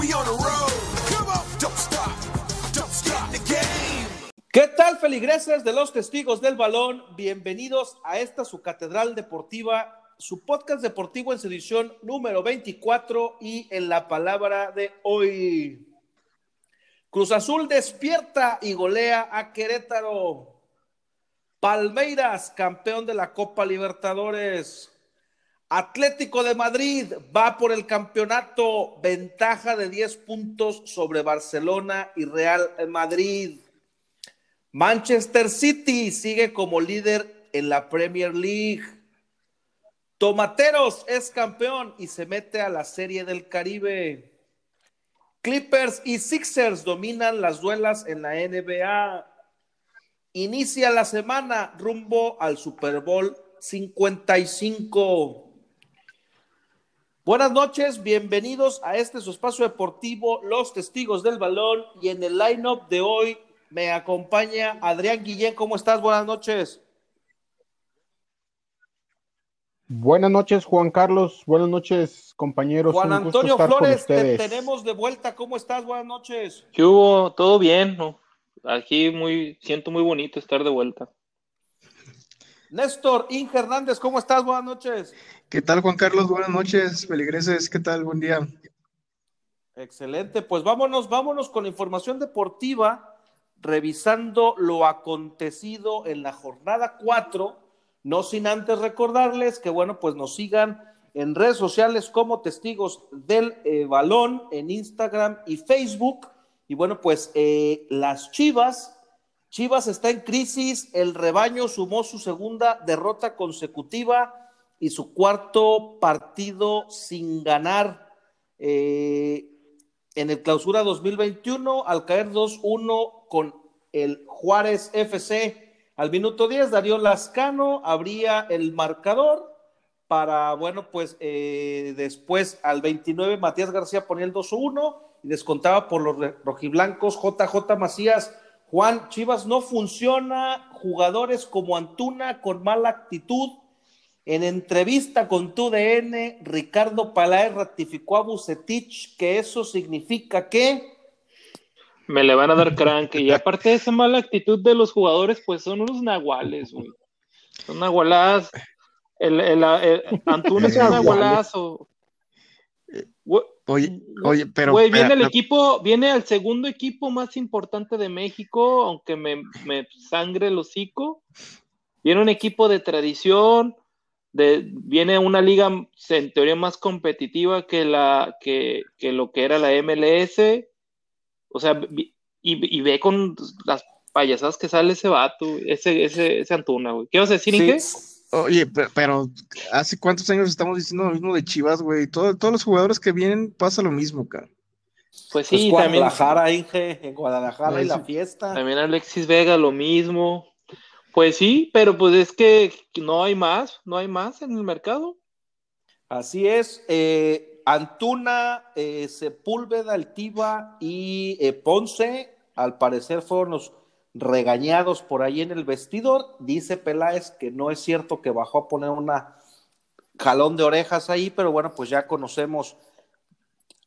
We on the road. Come on. Don't stop. Don't stop the game. ¿Qué tal, feligreses de los testigos del balón? Bienvenidos a esta su catedral deportiva, su podcast deportivo en su edición número 24 y en la palabra de hoy. Cruz Azul despierta y golea a Querétaro. Palmeiras, campeón de la Copa Libertadores. Atlético de Madrid va por el campeonato, ventaja de 10 puntos sobre Barcelona y Real Madrid. Manchester City sigue como líder en la Premier League. Tomateros es campeón y se mete a la Serie del Caribe. Clippers y Sixers dominan las duelas en la NBA. Inicia la semana rumbo al Super Bowl 55. Buenas noches, bienvenidos a este su espacio deportivo, Los Testigos del Balón. Y en el line-up de hoy me acompaña Adrián Guillén. ¿Cómo estás? Buenas noches. Buenas noches, Juan Carlos. Buenas noches, compañeros. Juan Antonio estar con Flores, te tenemos de vuelta. ¿Cómo estás? Buenas noches. ¿Qué hubo? ¿Todo bien? ¿no? Aquí muy, siento muy bonito estar de vuelta. Néstor Inge Hernández, ¿cómo estás? Buenas noches. ¿Qué tal, Juan Carlos? Buenas noches, feligreses. ¿Qué tal? Buen día. Excelente, pues vámonos, vámonos con información deportiva, revisando lo acontecido en la jornada 4, no sin antes recordarles que, bueno, pues nos sigan en redes sociales como testigos del eh, balón, en Instagram y Facebook. Y bueno, pues eh, las Chivas, Chivas está en crisis, el rebaño sumó su segunda derrota consecutiva y su cuarto partido sin ganar. Eh, en el clausura 2021 al caer 2-1 con el Juárez FC. Al minuto 10, Darío Lascano abría el marcador para, bueno, pues eh, después al 29, Matías García ponía el 2-1 y descontaba por los rojiblancos JJ Macías. Juan Chivas no funciona, jugadores como Antuna con mala actitud, en entrevista con TUDN, Ricardo Paláez ratificó a Bucetich que eso significa que Me le van a dar crank. Y aparte de esa mala actitud de los jugadores, pues son unos nahuales, güey. Son nahualadas. El, el, el- Antuna es un nahualazo. Oye, oye, pero. güey, viene el equipo, viene al segundo equipo más importante de México, aunque me, me sangre el hocico. Viene un equipo de tradición, de, viene una liga en teoría más competitiva que, la, que, que lo que era la MLS. O sea, y, y ve con las payasadas que sale ese vato, ese, ese, ese Antuna, güey. ¿Qué vas a decir, Inge? Oye, pero, pero ¿hace cuántos años estamos diciendo lo mismo de Chivas, güey? Todo- todos los jugadores que vienen pasa lo mismo, cara. Pues sí, sí, también, Guadalajara, Inge, en Guadalajara y la Sí. fiesta. también Alexis Vega lo mismo. Pues sí, pero pues es que no hay más, no hay más en el mercado. Así es. eh, Antuna, eh, Sepúlveda, Altiva y eh, Ponce, al parecer fueron los regañados por ahí en el vestidor. Dice Peláez que no es cierto que bajó a poner una jalón de orejas ahí, pero bueno, pues ya conocemos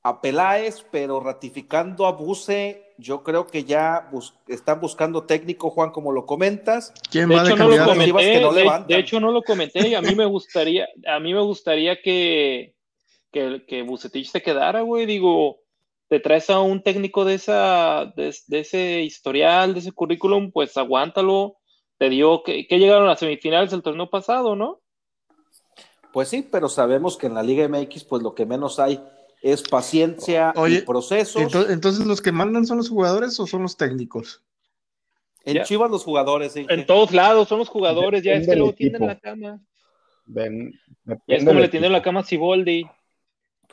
a Peláez, pero ratificando a Buse, yo creo que ya bus- están buscando técnico, Juan, como lo comentas. ¿Quién De va de hecho, no lo comenté, que no de- hecho no lo comenté y a mí me gustaría, a mí me gustaría que, que, que Vucetich se quedara, güey, digo, te traes a un técnico de esa, de, de ese historial, de ese currículum, pues aguántalo, te dio, que, que llegaron a las semifinales del torneo pasado, ¿no? Pues sí, pero sabemos que en la Liga MX, pues lo que menos hay es paciencia y procesos. Ento- Entonces, ¿los que mandan son los jugadores o son los técnicos? en ya. Chivas los jugadores, sí. En todos lados, son los jugadores, ya es que luego equipo. la cama, Ven- ya es como le tienden la cama a Siboldi.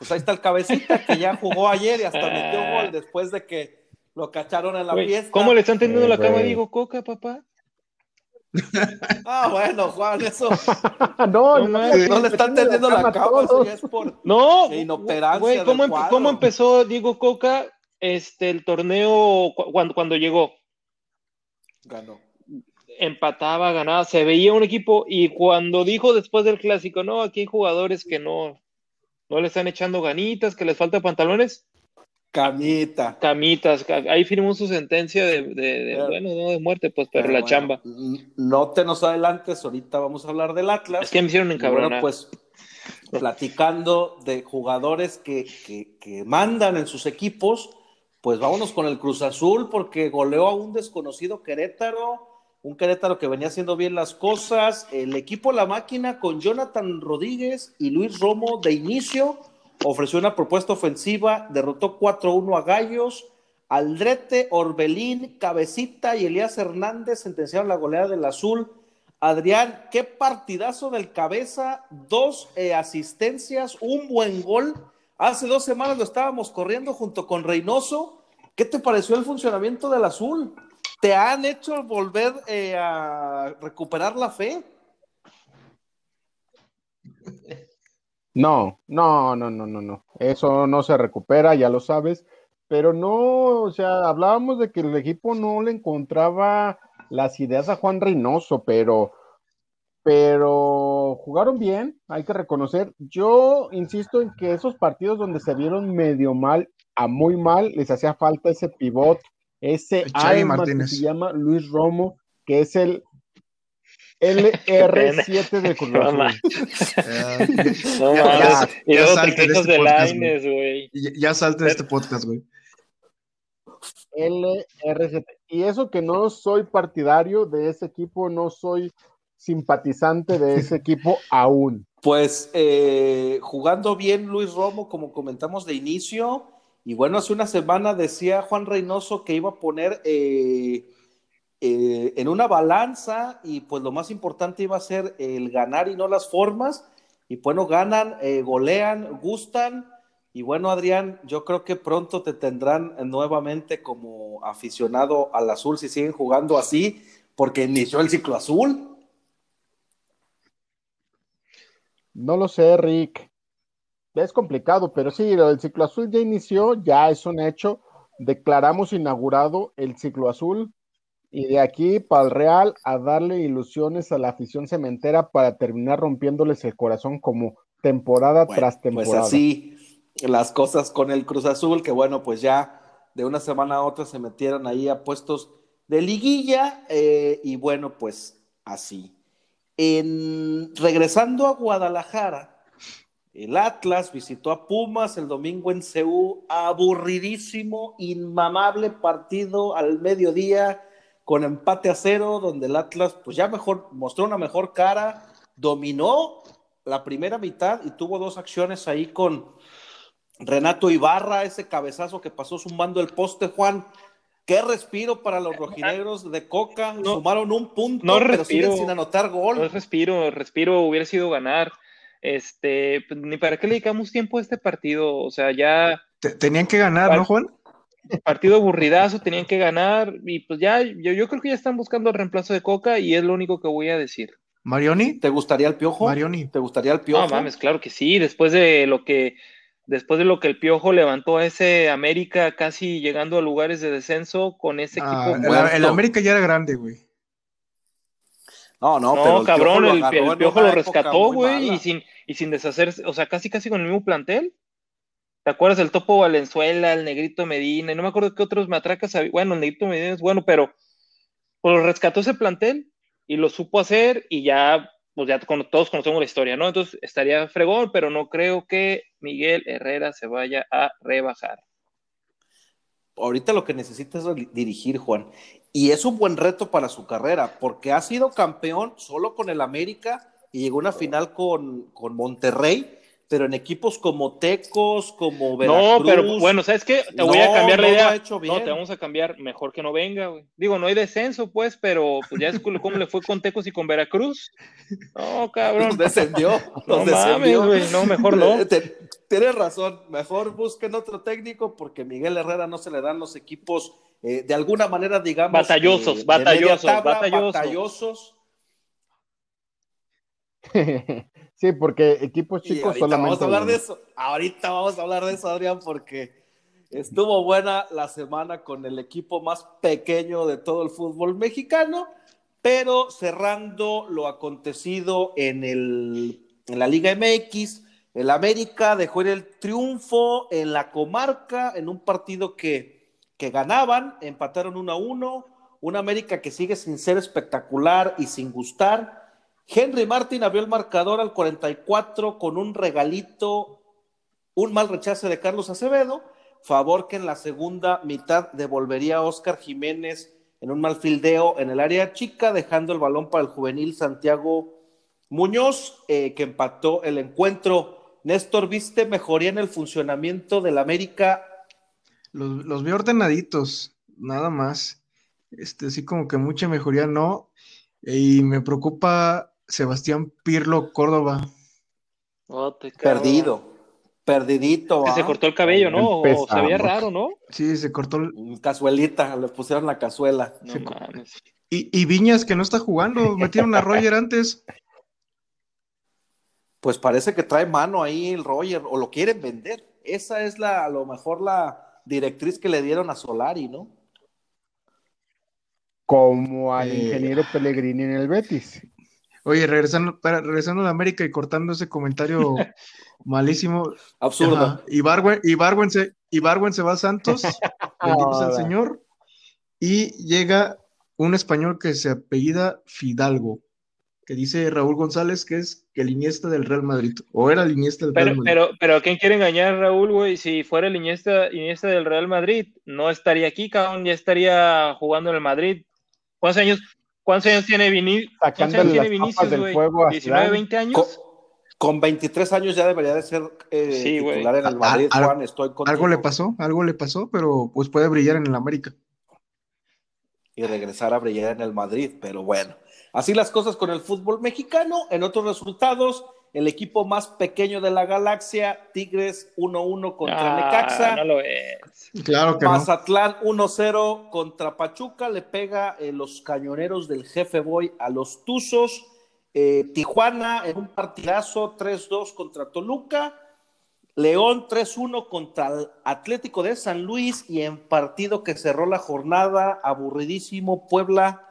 Pues ahí está el cabecita que ya jugó ayer y hasta metió gol después de que lo cacharon en la Güey, fiesta. ¿Cómo le están tendiendo Eh, la cama a. Diego Coca, papá? Ah, bueno, Juan, eso no, No no, mames. no le están tendiendo la cama, eso ya es por No, güey, ¿cómo, empe- cómo empezó Diego Coca este, el torneo cu- cuando, cuando llegó? ganó. Empataba, ganaba, se veía un equipo y cuando dijo después del clásico, no, aquí hay jugadores que no, no le están echando ganitas, que les falta pantalones. Camita. Camitas, ca- ahí firmó su sentencia de, de- de- Pero- bueno, no de muerte, pues, pero, la bueno, chamba. No te nos adelantes, ahorita vamos a hablar del Atlas. Es que me hicieron encabronar. Bueno, pues platicando de jugadores que, que- que mandan en sus equipos, pues vámonos con el Cruz Azul porque goleó a un desconocido Querétaro, un Querétaro que venía haciendo bien las cosas. El equipo La Máquina con Jonathan Rodríguez y Luis Romo de inicio ofreció una propuesta ofensiva, derrotó 4-1 a Gallos. Aldrete, Orbelín, Cabecita y Elías Hernández sentenciaron la goleada del Azul. Adrián, qué partidazo del cabeza, dos eh, asistencias, un buen gol. Hace dos semanas lo estábamos corriendo junto con Reynoso. ¿Qué te pareció el funcionamiento del azul? ¿Te han hecho volver eh, a recuperar la fe? No, no, no, no, no, no. Eso no se recupera, ya lo sabes. Pero no, o sea, hablábamos de que el equipo no le encontraba las ideas a Juan Reynoso, pero, pero jugaron bien, hay que reconocer. Yo insisto en que esos partidos donde se vieron medio mal a muy mal, les hacía falta ese pivot, ese Chavi alma Martínez. que se llama Luis Romo, que es el LR7 de Cruz No Eh, no Ya- mames. ya- y ya luego te salte de este Laines, güey. ya, ya salte de este podcast, güey. LRGT. Y eso que no soy partidario de ese equipo, no soy simpatizante de ese equipo aún. Pues eh, jugando bien Luis Romo, como comentamos de inicio, y bueno, hace una semana decía Juan Reynoso que iba a poner eh, eh, en una balanza y pues lo más importante iba a ser el ganar y no las formas, y bueno, ganan, eh, golean, gustan, y bueno, Adrián, yo creo que pronto te tendrán nuevamente como aficionado al azul si siguen jugando así, porque inició el ciclo azul. No lo sé, Rick. Es complicado, pero sí, el ciclo azul ya inició, ya es un hecho. Declaramos inaugurado el ciclo azul y de aquí para el Real a darle ilusiones a la afición cementera para terminar rompiéndoles el corazón como temporada Bueno, tras temporada. Pues así las cosas con el Cruz Azul, que bueno, pues ya de una semana a otra se metieron ahí a puestos de liguilla eh, y bueno, pues así. En, regresando a Guadalajara, el Atlas visitó a Pumas el domingo en Ceú, aburridísimo, inmamable partido al mediodía con empate a cero, donde el Atlas pues ya mejor mostró una mejor cara, dominó la primera mitad y tuvo dos acciones ahí con Renato Ibarra, ese cabezazo que pasó zumbando el poste, Juan. Qué respiro para los rojinegros de Coca. No, Sumaron un punto, no pero respiro. siguen sin anotar gol. No es respiro, respiro hubiera sido ganar. Este, pues, ni para qué le dedicamos tiempo a este partido, o sea, ya Te- tenían que ganar, ¿no, Juan? partido aburridazo, tenían que ganar y pues ya, yo, yo creo que ya están buscando el reemplazo de Coca y es lo único que voy a decir. Marioni. ¿Te gustaría el piojo? Marioni. ¿Te gustaría el piojo? No mames, claro que sí, después de lo que después de lo que el Piojo levantó a ese América casi llegando a lugares de descenso con ese Ah, equipo el América ya era grande, güey. No, no, No, pero el cabrón, Piojo lo el, agarró el en Piojo lo rescató, güey, y sin, y sin deshacerse, o sea, casi casi con el mismo plantel. ¿Te acuerdas del Topo Valenzuela, el Negrito Medina? Y no me acuerdo qué otros matracas había. Bueno, el Negrito Medina es bueno, pero pues, lo rescató ese plantel y lo supo hacer y ya, pues ya con- todos conocemos la historia, ¿no? Entonces estaría fregón, pero no creo que Miguel Herrera se vaya a rebajar. ahorita lo que necesita es dirigir, Juan. Y es un buen reto para su carrera, porque ha sido campeón solo con el América y llegó a una final con, con Monterrey, pero en equipos como Tecos, como Veracruz. No, pero bueno, ¿sabes qué? Te voy a No, cambiar la no idea. No, te vamos a cambiar. Mejor que no venga, güey. Digo, no hay descenso, pues, pero pues ya es como cómo le fue con Tecos y con Veracruz. No, cabrón. Los descendió. No Los descendió. mames, güey. No, mejor no. Tienes razón, mejor busquen otro técnico porque Miguel Herrera no se le dan los equipos eh, de alguna manera, digamos, Batallosos, eh, batallosos, tabla, batallosos. batallosos. sí, porque equipos chicos solamente. vamos a hablar de eso. Ahorita vamos a hablar de eso, Adrián, porque estuvo buena la semana con el equipo más pequeño de todo el fútbol mexicano, pero cerrando lo acontecido en, el, en la Liga MX, El América dejó el triunfo en la comarca en un partido que, que ganaban, empataron 1 a 1. Un América que sigue sin ser espectacular y sin gustar. Henry Martin abrió el marcador al 44 con un regalito, un mal rechace de Carlos Acevedo, favor que en la segunda mitad devolvería a Oscar Jiménez en un mal fildeo en el área chica, dejando el balón para el juvenil Santiago Muñoz, eh, que empató el encuentro. Néstor, ¿viste mejoría en el funcionamiento del América? Los, los veo ordenaditos, nada más. Este, así como que mucha mejoría no. Y me preocupa Sebastián Pirlo Córdoba. Oh, te. Perdido, perdidito. Que se ¿ah? cortó el cabello, ¿no? O se veía raro, ¿no? Sí, se cortó. el- Cazuelita, le pusieron la cazuela. No mames. Y, y Viñas que no está jugando, metieron a Roger antes. Pues parece que trae mano ahí el Roger, o lo quieren vender. Esa es la, a lo mejor la directriz que le dieron a Solari, ¿no? Como al Eh. ingeniero Pellegrini en el Betis. Oye, regresando, para- regresando a la América y cortando ese comentario malísimo. Absurdo. Ibargüen, Ibargüen se, se va a Santos, bendito sea el Ahora. Señor, y llega un español que se apellida Fidalgo, que dice Raúl González que es el Iniesta del Real Madrid, o era el Iniesta del Real Madrid. pero, pero ¿quién quiere engañar, Raúl, güey? Si fuera el Iniesta, Iniesta del Real Madrid, no estaría aquí, cabrón, ya estaría jugando en el Madrid. ¿Cuántos años, cuántos años tiene, Vini ¿cuántos años tiene las Vinicius, güey? fuego a ¿19, Zidane. 20 años? Co- Con 23 años ya debería de ser eh, Sí, titular en el Madrid, Juan, estoy contigo. Algo le pasó, algo le pasó, pero pues puede brillar en el América. Y regresar a brillar en el Madrid, pero bueno. Así las cosas con el fútbol mexicano. En otros resultados, el equipo más pequeño de la galaxia, Tigres 1-1 contra Ah, Necaxa. no lo es. Claro que no. Mazatlán 1-0 contra Pachuca, le pega eh, los cañoneros del jefe Boy a los Tuzos. Eh, Tijuana en un partidazo 3-2 contra Toluca. León 3-1 contra el Atlético de San Luis y en partido que cerró la jornada, aburridísimo, Puebla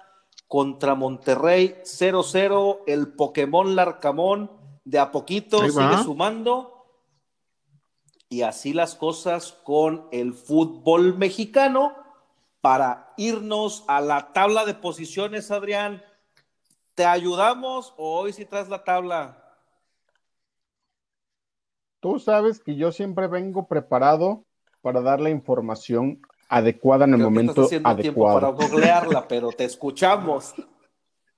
contra Monterrey 0-0. El Pokémon Larcamón de a poquito sigue sumando. Y así las cosas con el fútbol mexicano. Para irnos a la tabla de posiciones, Adrián, ¿te ayudamos o hoy sí traes la tabla? Tú sabes que yo siempre vengo preparado para dar la información adecuada en el Creo que momento estás haciendo tiempo para adecuado. googlearla, pero te escuchamos.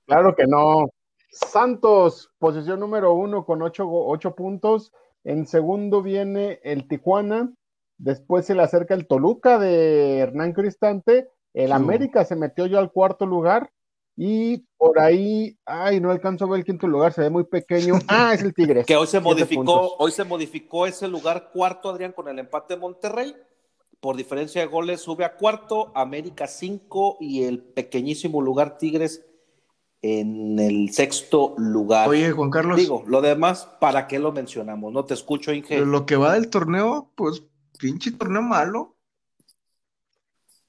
Claro que no. Santos, posición número uno con ocho, ocho puntos. En segundo viene el Tijuana. Después se le acerca el Toluca de Hernán Cristante. El Sí. América se metió yo al cuarto lugar. Y por ahí, ay, no alcanzo a ver el quinto lugar, se ve muy pequeño. Ah, es el Tigres. Que hoy se modificó, puntos. hoy se modificó ese lugar cuarto, Adrián, con el empate de Monterrey. Por diferencia de goles sube a cuarto, América 5 y el pequeñísimo lugar Tigres en el sexto lugar. Oye, Juan Carlos, Digo, lo demás, ¿para qué lo mencionamos? No te escucho, Inge. lo que va del torneo, pues pinche torneo malo.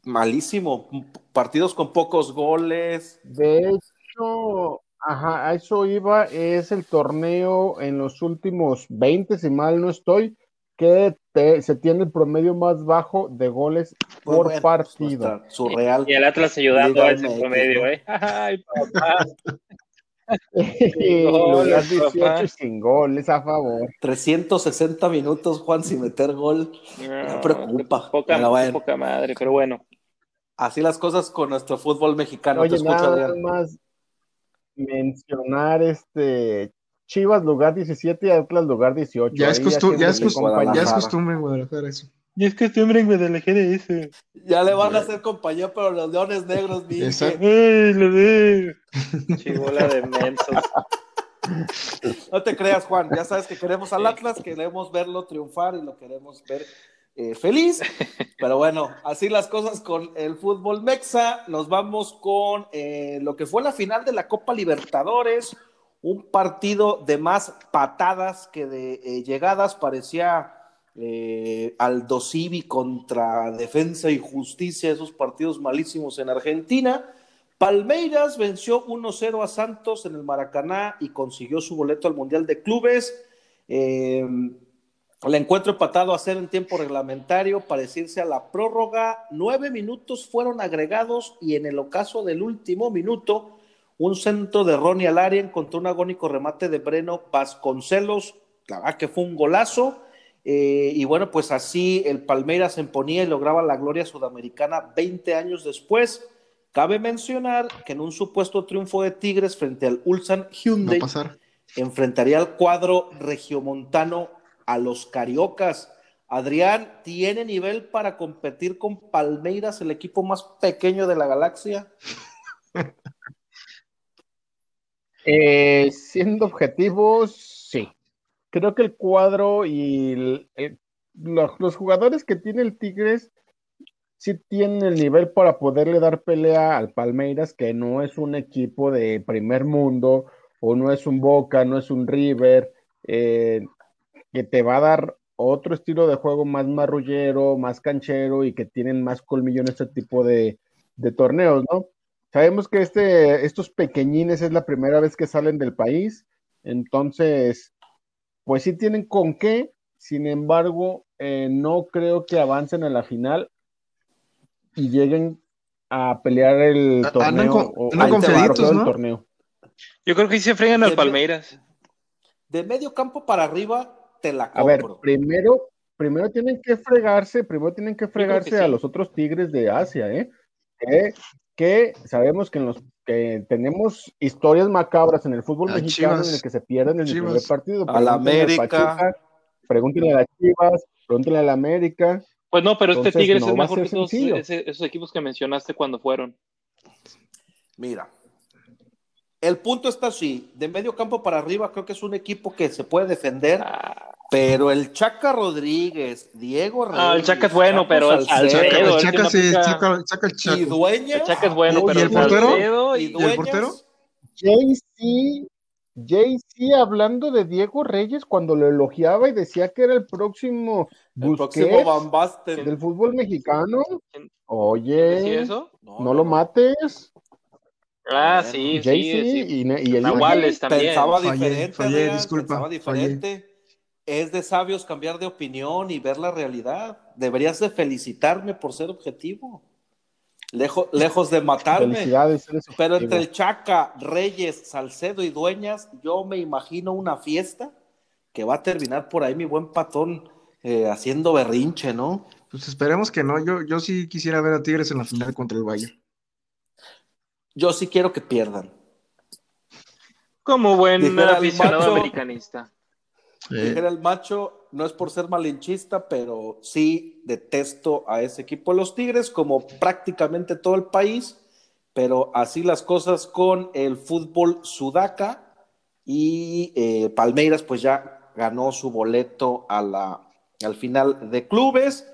Malísimo. Partidos con pocos goles. De hecho, ajá, a eso iba, es el torneo en los últimos 20, si mal no estoy, que te- se tiene el promedio más bajo de goles Pues por bueno, partido. nuestra surreal. Y el Atlas ayudando Liga a ese MX, promedio, ¿no? ¿eh? Ay, papá. Y goles, lugar 18 papá. sin goles a favor. 360 minutos, Juan, sin meter gol. No, preocupa, Poca, bueno. poca madre, pero bueno. Así las cosas con nuestro fútbol mexicano. Te Oye, escucho, nada Adrián. más mencionar este Chivas lugar 17 y Atlas lugar 18. Ya es, Ahí costu- ya, es haciéndole costu- Guadalajara. ya es costumbre en Guadalajara eso. Y es costumbre en Guadalajara eso. Ya le van a hacer compañía, pero los leones negros, Inge. Exacto. Ay, lo de. Chibola de mensos. No te creas, Juan. Ya sabes que queremos al Atlas, queremos verlo triunfar y lo queremos ver eh, feliz. Pero bueno, así las cosas con el fútbol mexa. Nos vamos con eh, lo que fue la final de la Copa Libertadores. Un partido de más patadas que de eh, llegadas. Parecía eh, Aldo Civi contra Defensa y Justicia, esos partidos malísimos en Argentina. Palmeiras venció 1-0 a Santos en el Maracaná y consiguió su boleto al Mundial de Clubes. Eh, el encuentro empatado a ser en tiempo reglamentario, parecirse a la prórroga. Nueve minutos fueron agregados y en el ocaso del último minuto, un centro de Ronnie al área encontró un agónico remate de Breno Vasconcelos. La verdad que fue un golazo. Eh, y bueno, pues así el Palmeiras se imponía y lograba la gloria sudamericana 20 años después. Cabe mencionar que en un supuesto triunfo de Tigres frente al Ulsan Hyundai, enfrentaría al cuadro regiomontano a los Cariocas. Adrián, ¿tiene nivel para competir con Palmeiras, el equipo más pequeño de la galaxia? Eh, siendo objetivos, sí. Creo que el cuadro y los jugadores que tiene el Tigres sí tienen el nivel para poderle dar pelea al Palmeiras, que no es un equipo de primer mundo, o no es un Boca, no es un River, eh, que te va a dar otro estilo de juego más marrullero, más canchero y que tienen más colmillo en este tipo de, de torneos, ¿no? Sabemos que este, estos pequeñines es la primera vez que salen del país, entonces, pues sí tienen con qué, sin embargo, eh, no creo que avancen a la final y lleguen a pelear el Ah, torneo. andan con- o- andan ¿no? torneo. Yo creo que sí se fregan al Palmeiras. De medio campo para arriba, te la A ver, compro. primero, primero tienen que fregarse, primero tienen que fregarse a los otros tigres de Asia, ¿eh? Que, que sabemos que en los que tenemos historias macabras en el fútbol A mexicano Chivas. en el que se pierden en el Chivas. primer partido. A la América. Pachuca, pregúntenle a las Chivas, pregúntenle a la América. Pues no, pero este Tigres no es mejor que todos esos equipos que mencionaste cuando fueron. Mira, el punto está así, de medio campo para arriba creo que es un equipo que se puede defender, pero el Chaca Rodríguez, Diego Reyes, Ah, el Chaca es bueno, Chaco pero el- Salcedo, Chaca, el Chaca el y el es bueno, ¿Y pero el portero? Salcedo y y- el portero? JC, JC hablando de Diego Reyes cuando lo elogiaba y decía que era el próximo el próximo Busquets del fútbol mexicano. ¿Quién- Oye, ¿Decía eso? no lo mates. Ah, Bueno, sí, sí, sí. y, y el Nahuales también. Pensaba diferente, Adrián, disculpa, pensaba diferente. Es de sabios cambiar de opinión y ver la realidad. Deberías de felicitarme por ser objetivo. Lejo- lejos de matarme. Felicidades. eres Pero entre el Chaca, Reyes, Salcedo y Dueñas, yo me imagino una fiesta que va a terminar por ahí mi buen patón eh, haciendo berrinche, ¿no? Pues esperemos que no. Yo, yo sí quisiera ver a Tigres en la final contra el Bayern. Yo sí quiero que pierdan. Como buen Dijera aficionado macho. americanista. Dijera el macho, no es por ser malinchista, pero sí detesto a ese equipo de los Tigres, como prácticamente todo el país, pero así las cosas con el fútbol sudaca y eh, Palmeiras pues ya ganó su boleto a la, al final de clubes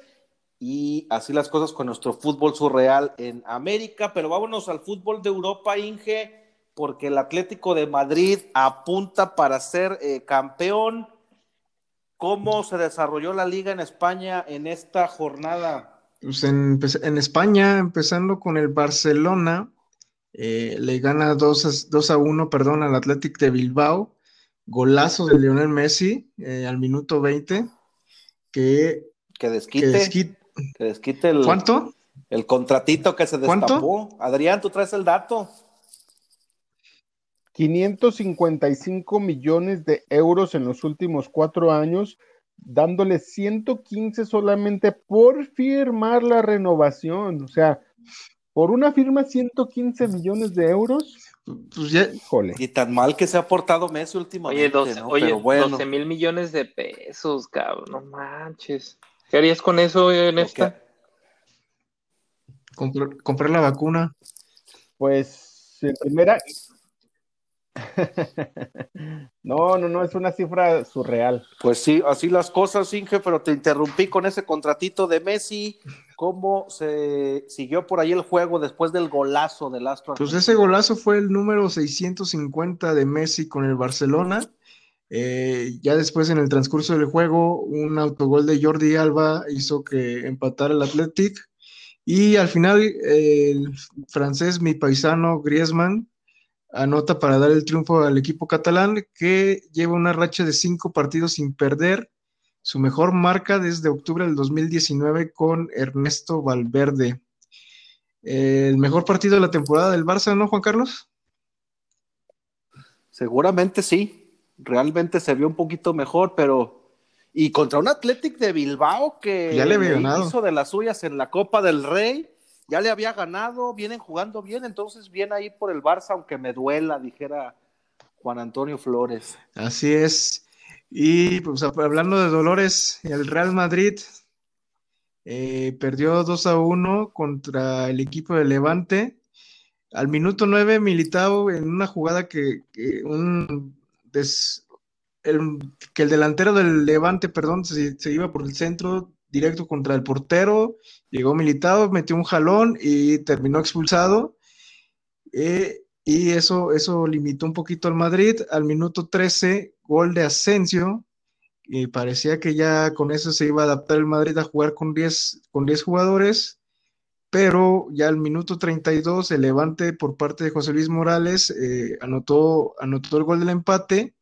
y así las cosas con nuestro fútbol surreal en América, pero vámonos al fútbol de Europa, Inge, porque el Atlético de Madrid apunta para ser eh, campeón. ¿Cómo se desarrolló la liga en España en esta jornada? pues en, en España, empezando con el Barcelona, eh, le gana 2 a, 1 perdón, al Athletic de Bilbao. Golazo de Lionel Messi eh, al minuto 20. Que, Que que desquite, el, ¿Cuánto? el contratito que se ¿Cuánto? destapó. Adrián, tú traes el dato. 555 millones de euros en los últimos cuatro años, dándole 115 solamente por firmar la renovación. O sea, por una firma 115 millones de euros, Pues ya, híjole. Y tan mal que se ha portado Messi últimamente. Oye, 12, ¿no? oye, Pero bueno, 12 mil millones de pesos, cabrón. No manches. ¿Qué harías con eso en esta? comprar la vacuna. Pues en primera. no, no, no, es una cifra surreal. Pues sí, así las cosas, Inge, pero te interrumpí con ese contratito de Messi. ¿Cómo se siguió por ahí el juego después del golazo del Astro? Pues ese golazo fue el número 650 de Messi con el Barcelona. Eh, ya después en el transcurso del juego, un autogol de Jordi Alba hizo que empatara el Athletic. Y al final, el francés, mi paisano Griezmann, anota para dar el triunfo al equipo catalán que lleva una racha de cinco partidos sin perder, su mejor marca desde octubre del 2019 con Ernesto Valverde. El mejor partido de la temporada del Barça, ¿no, Juan Carlos? Seguramente sí. Realmente se vio un poquito mejor, pero. Y contra un Athletic de Bilbao que Ya le había ganado. hizo de las suyas en la Copa del Rey, ya le había ganado, vienen jugando bien, entonces bien ahí por el Barça, aunque me duela, dijera Juan Antonio Flores. Así es. Y pues hablando de dolores, el Real Madrid eh, perdió 2 a 1 contra el equipo de Levante. Al minuto 9, Militao en una jugada que, que un des- el, que el delantero del Levante, perdón, se, iba por el centro directo contra el portero. Llegó Militao, metió un jalón y terminó expulsado. Eh, y eso, eso limitó un poquito al Madrid. Al minuto 13, gol de Asensio. Y parecía que ya con eso se iba a adaptar el Madrid a jugar con 10, con 10 jugadores. Pero ya al minuto 32, el levante por parte de José Luis Morales eh, anotó, anotó el gol del empate.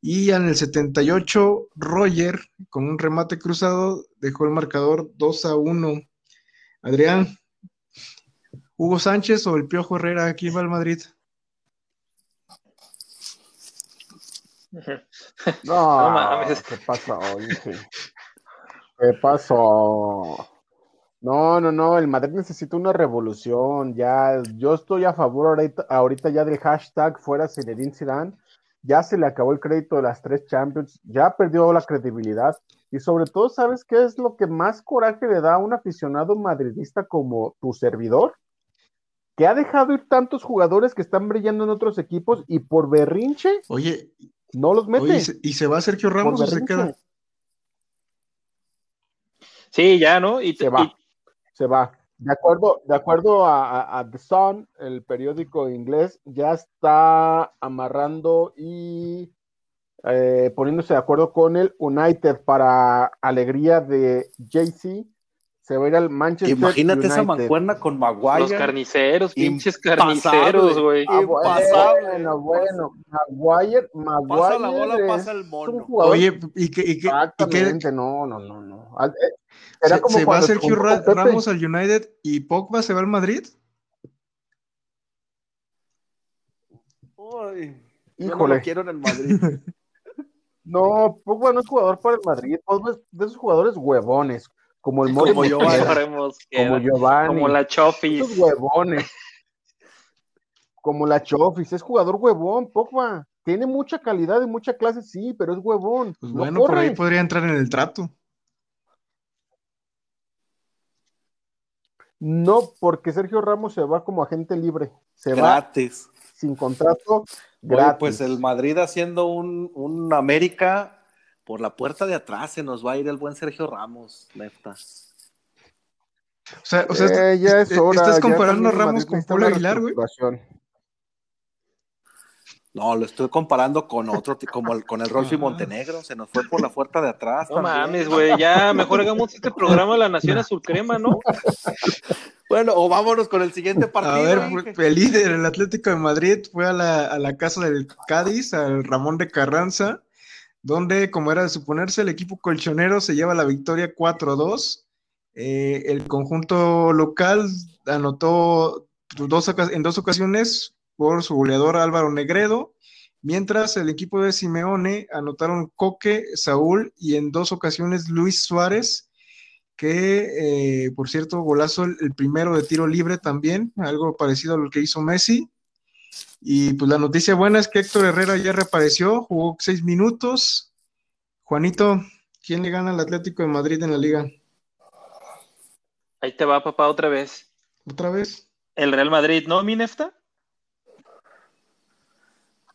Y en el 78, Roger, con un remate cruzado, dejó el marcador 2 a 1. Adrián, Hugo Sánchez o el Piojo Herrera, aquí va el Madrid. No, No mames. ¿qué pasó? Inge? ¿Qué pasó? No, no, no, el Madrid necesita una revolución. Ya, yo estoy a favor ahorita, ahorita ya del hashtag fuera Zinedine Zidane. Ya se le acabó el crédito de las tres Champions, ya perdió la credibilidad. Y sobre todo, ¿sabes qué es lo que más coraje le da a un aficionado madridista como tu servidor? Que ha dejado ir tantos jugadores que están brillando en otros equipos y por berrinche Oye, no los mete. oye, ¿y se- ¿y se va Sergio Ramos o se queda? Sí, ya, ¿no? Y, Se va. Se va. De acuerdo, de acuerdo a, The Sun, el periódico inglés, ya está amarrando y eh, poniéndose de acuerdo con el United para alegría de JC. Se va a ir al Manchester Imagínate esa mancuerna con Maguire. los carniceros, pinches carniceros, güey. Ah, bueno, bueno. Maguire, Maguire Pasa la bola, es pasa el mono. Oye, ¿y qué, y qué- y qué- Exactamente, no, no, no, no. Eh, era se, como se va Sergio. Ramos al United y Pogba se va al Madrid? Uy, no Híjole. lo quiero en el Madrid. No, Pogba no es jugador para el Madrid, Pogba es de esos jugadores huevones, como el Como Mori Giovanni. Como. Giovanni, como la Chofis. esos huevones, como la Chofis, es jugador huevón, Pogba, tiene mucha calidad y mucha clase, sí, pero es huevón, Pues no bueno, por ahí corre. podría entrar en el trato. No, porque Sergio Ramos se va como agente libre, se va Gratis. sin contrato, Oye, gratis. pues el Madrid haciendo un, un América por la puerta de atrás se nos va a ir el buen Sergio Ramos, neta. O sea, o sea, Eh, ya es est- hora, estás ya comparando a Ramos con Pablo Aguilar, güey. No, lo estoy comparando con otro, como el, con el Rolfi Ah. Montenegro, se nos fue por la puerta de atrás. No también. mames, güey. Ya mejor hagamos este programa de la Nación Azul Crema, ¿no? Bueno, o vámonos con el siguiente partido. A ver, el líder, el Atlético de Madrid, fue a la, a la casa del Cádiz, al Ramón de Carranza, donde, como era de suponerse, el equipo colchonero se lleva la victoria 4-2. Eh, el conjunto local anotó dos, en dos ocasiones por su goleador Álvaro Negredo, mientras el equipo de Simeone anotaron Coque, Saúl y en dos ocasiones Luis Suárez que eh, por cierto, golazo el primero de tiro libre también, algo parecido a lo que hizo Messi. Y pues la noticia buena es que Héctor Herrera ya reapareció, jugó seis minutos. Juanito, ¿quién le gana al Atlético de Madrid en la liga? Ahí te va, papá, otra vez. ¿Otra vez? El Real Madrid, ¿no, mi Nefta?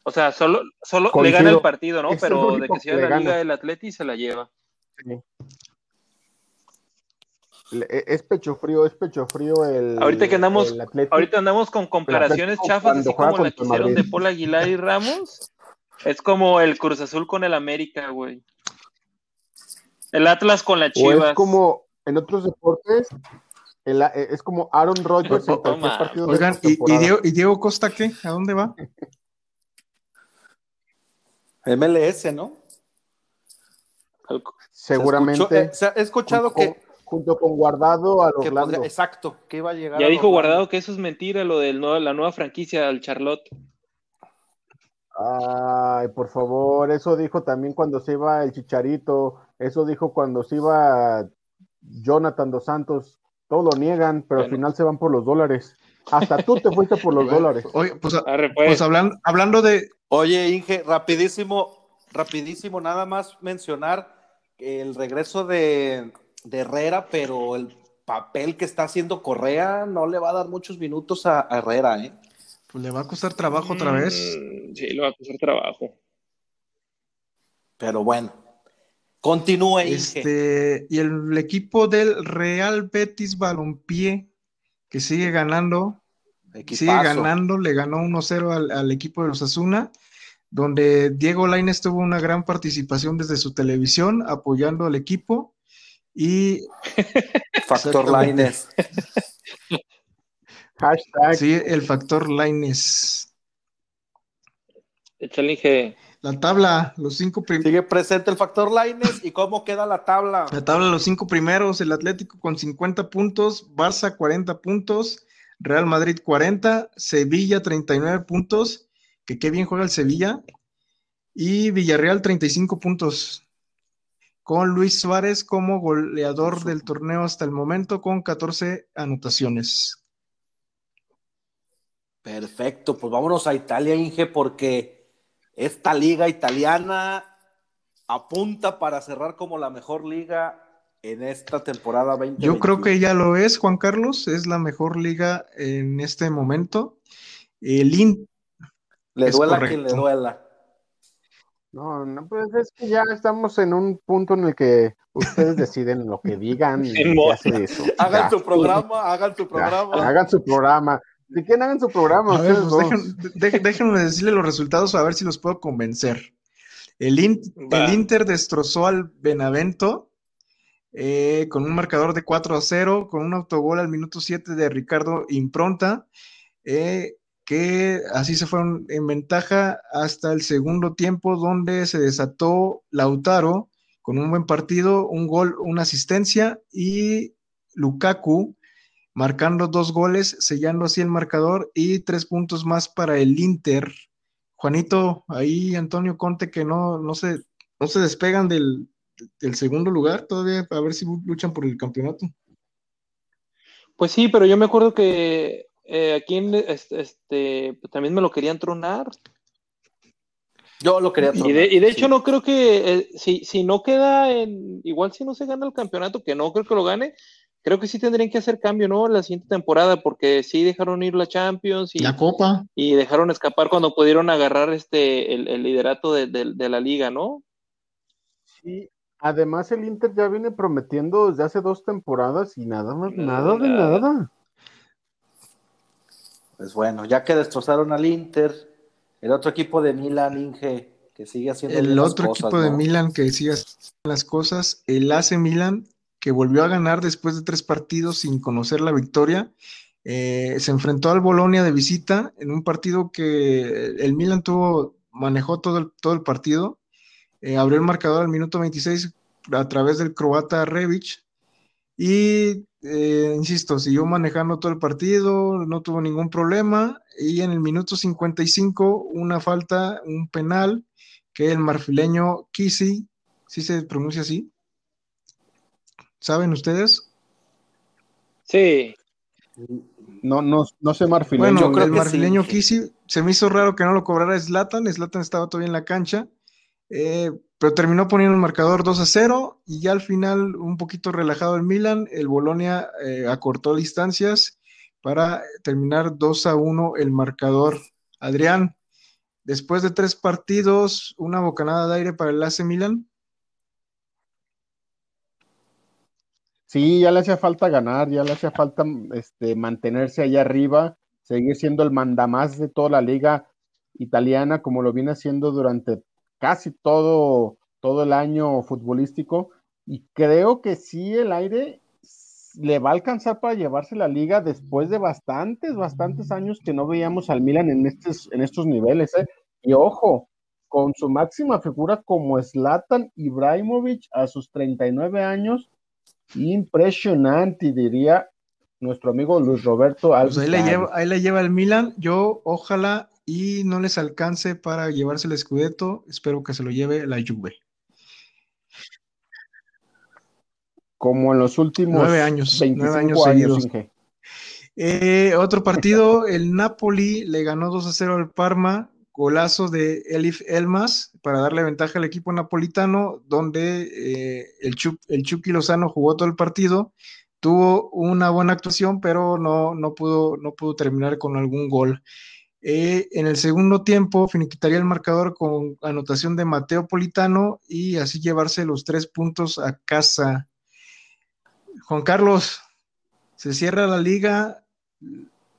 O sea, solo, solo le gana el partido, ¿no? Es el Pero de que le la liga del Atleti se la lleva. Sí. E- Es pecho frío, es pecho frío el. Ahorita que andamos-. Ahorita andamos con comparaciones chafas, así como la que hicieron de. Paul Aguilar y Ramos. Es como el Cruz Azul con el América, güey. El Atlas con la O Chivas. es como en otros deportes, el- e- es como Aaron Rodgers en No partido Oigan, ¿y. Diego, y Diego Costa qué? ¿A dónde va? MLS, ¿no? Se Seguramente. escuchó- eh, se ha- escuchado que, junto con Guardado que Orlando. podría- exacto, que iba a llegar. Ya a dijo. Guardado que eso es mentira, lo de la nueva franquicia al Charlotte. Ay, por favor, eso dijo también cuando se iba el Chicharito, eso dijo cuando se iba Jonathan Dos Santos, todo lo niegan, pero al final se van por los dólares. Hasta tú te fuiste por los dólares. Oye, pues, a- Arre, pues. pues hablan- hablando de, Oye, Inge, rapidísimo, rapidísimo, nada más mencionar el regreso de, de Herrera, pero el papel que está haciendo Correa no le va a dar muchos minutos a, a Herrera, ¿eh? pues le va a costar trabajo otra vez. Mm, Sí, le va a costar trabajo. Pero bueno, continúe, Inge. Este, y el equipo del Real Betis Balompié, que sigue ganando, Equipazo. sigue ganando, le ganó 1-0 al, al equipo de los Asuna, donde Diego Lainez tuvo una gran participación desde su televisión apoyando al equipo y Factor. Laines. Hashtag. sí, el factor Lainez. Échale. La tabla, los cinco prim- Sigue presente el Factor Laines. ¿Y cómo queda la tabla? La tabla, los cinco primeros, el Atlético con 50 puntos, Barça 40 puntos, Real Madrid 40, Sevilla 39 puntos, que qué bien juega el Sevilla, y Villarreal 35 puntos, con Luis Suárez como goleador del torneo hasta el momento con 14 anotaciones. Perfecto, pues vámonos a Italia, Inge, porque esta liga italiana apunta para cerrar como la mejor liga en esta temporada 2021. Yo creo que ya lo es, Juan Carlos, es la mejor liga en este momento. El In- le es duela a quien le duela. No, no, pues es que ya estamos en un punto en el que ustedes deciden lo que digan y eso. Hagan Ya, su programa, hagan su ya, programa. hagan su programa. Si quieren, hagan su programa. A ver, ustedes pues dejen- de- déjenme decirle los resultados a ver si los puedo convencer. El, In- Va. el Inter destrozó al Benavento eh, con un marcador de 4 a 0, con un autogol al minuto 7 de Ricardo Impronta, eh, que así se fueron en ventaja hasta el segundo tiempo, donde se desató Lautaro con un buen partido, un gol, una asistencia y Lukaku marcando dos goles, sellando así el marcador y tres puntos más para el Inter. Juanito, ahí Antonio Conte que no, no, se, no se despegan del, del segundo lugar todavía, a ver si luchan por el campeonato. Pues sí, pero yo me acuerdo que eh, aquí en este, este, pues también me lo querían tronar. Yo lo quería Y de, tronar, y de hecho sí. no creo que, eh, si, si no queda en, igual si no se gana el campeonato, que no creo que lo gane, creo que sí tendrían que hacer cambio, ¿no? La siguiente temporada, porque sí dejaron ir la Champions y, La Copa. y dejaron escapar cuando pudieron agarrar este, el, el liderato de, de- de la liga, ¿no? Sí, además el Inter ya viene prometiendo desde hace dos temporadas y nada más, Nada, nada de nada. nada. Pues bueno, ya que destrozaron al Inter, el otro equipo de Milan, Inge, que sigue haciendo bien El las otro cosas, equipo de. Milan que sigue haciendo las cosas, el AC Milan, que volvió a ganar después de tres partidos sin conocer la victoria. Eh, se enfrentó al Bolonia de visita en un partido que el Milan tuvo, manejó todo el, todo el partido. Eh, abrió el marcador al minuto 26 a través del croata Rebic. Y, eh, insisto, siguió manejando todo el partido, no tuvo ningún problema. Y en el minuto 55, una falta, un penal, que el marfileño Kisi, ¿sí se pronuncia así? ¿Saben ustedes? Sí, No, no, no sé marfileño. Bueno, creo el que marfileño sí. Kisi se me hizo raro que no lo cobrara Zlatan. Zlatan estaba todavía en la cancha, eh, pero terminó poniendo el marcador 2 a 0 y ya al final, un poquito relajado el Milan, el Bolonia eh, acortó distancias para terminar 2 a 1 el marcador. Adrián, después de tres partidos, una bocanada de aire para el AC Milan. Sí, ya le hacía falta ganar, ya le hacía falta este, mantenerse ahí arriba, seguir siendo el mandamás de toda la liga italiana, como lo viene haciendo durante casi todo, todo el año futbolístico. Y creo que sí, el aire le va a alcanzar para llevarse la liga después de bastantes, bastantes años que no veíamos al Milan en estos, en estos niveles. ¿eh? Y ojo, con su máxima figura como Zlatan Ibrahimovic a sus 39 años. Impresionante, diría nuestro amigo Luis Roberto Pues Alves. ahí, le lleva, ahí le lleva el Milan. Yo, ojalá y no les alcance para llevarse el Scudetto. Espero que se lo lleve la Juve. Como en los últimos Nueve años, 25 nueve años años, seguidos. Eh, otro partido, el Napoli le ganó 2 a 0 al Parma, golazo de Elif Elmas para darle ventaja al equipo napolitano, donde eh, el, el Chucky Lozano jugó todo el partido, tuvo una buena actuación, pero no, no, pudo, no pudo terminar con algún gol. Eh, en el segundo tiempo finiquitaría el marcador con anotación de Mateo Politano y así llevarse los tres puntos a casa. Juan Carlos, se cierra la liga,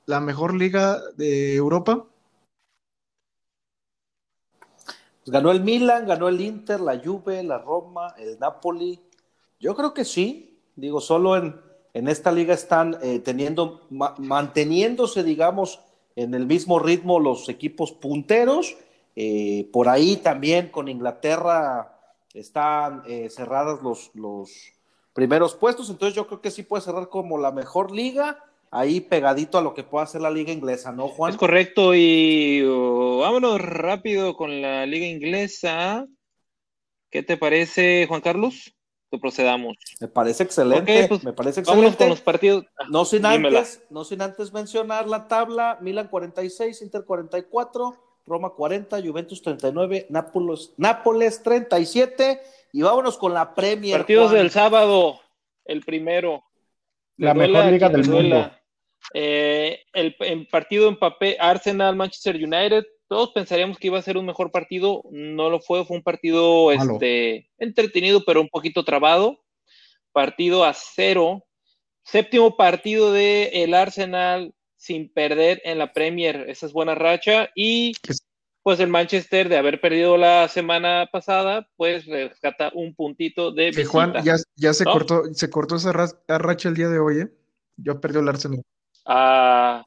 la mejor liga de Europa. Pues ganó el Milan, ganó el Inter, la Juve, la Roma, el Napoli. Yo creo que sí. Digo, solo en, en esta liga están eh, teniendo, ma- manteniéndose, digamos, en el mismo ritmo los equipos punteros. Eh, por ahí también con Inglaterra están eh, cerradas los, los primeros puestos. Entonces yo creo que sí puede cerrar como la mejor liga, ahí pegadito a lo que pueda hacer la liga inglesa, ¿no, Juan? Es correcto, y oh, vámonos rápido con la liga inglesa. ¿Qué te parece, Juan Carlos? Procedamos. Me parece excelente, pues, me parece Vámonos excelente. con los partidos. No sin Dímela. antes, no sin antes mencionar la tabla, Milan 46, Inter 44, Roma 40, Juventus 39, Nápoles, Nápoles 37 y vámonos con la Premier. Partidos Juan. del sábado, el primero. La mejor liga del mundo. Eh, el, el partido en papel, Arsenal, Manchester United, todos pensaríamos que iba a ser un mejor partido, no lo fue, fue un partido Malo. este, entretenido, pero un poquito trabado. Partido a cero. Séptimo partido de el Arsenal sin perder en la Premier, esa es buena racha. Y Es- pues el Manchester, de haber perdido la semana pasada, pues rescata un puntito de Que. Juan ya, ya se ¿No? cortó, se cortó esa ra- racha el día de hoy, ¿eh? Ya perdió el Arsenal. Ah,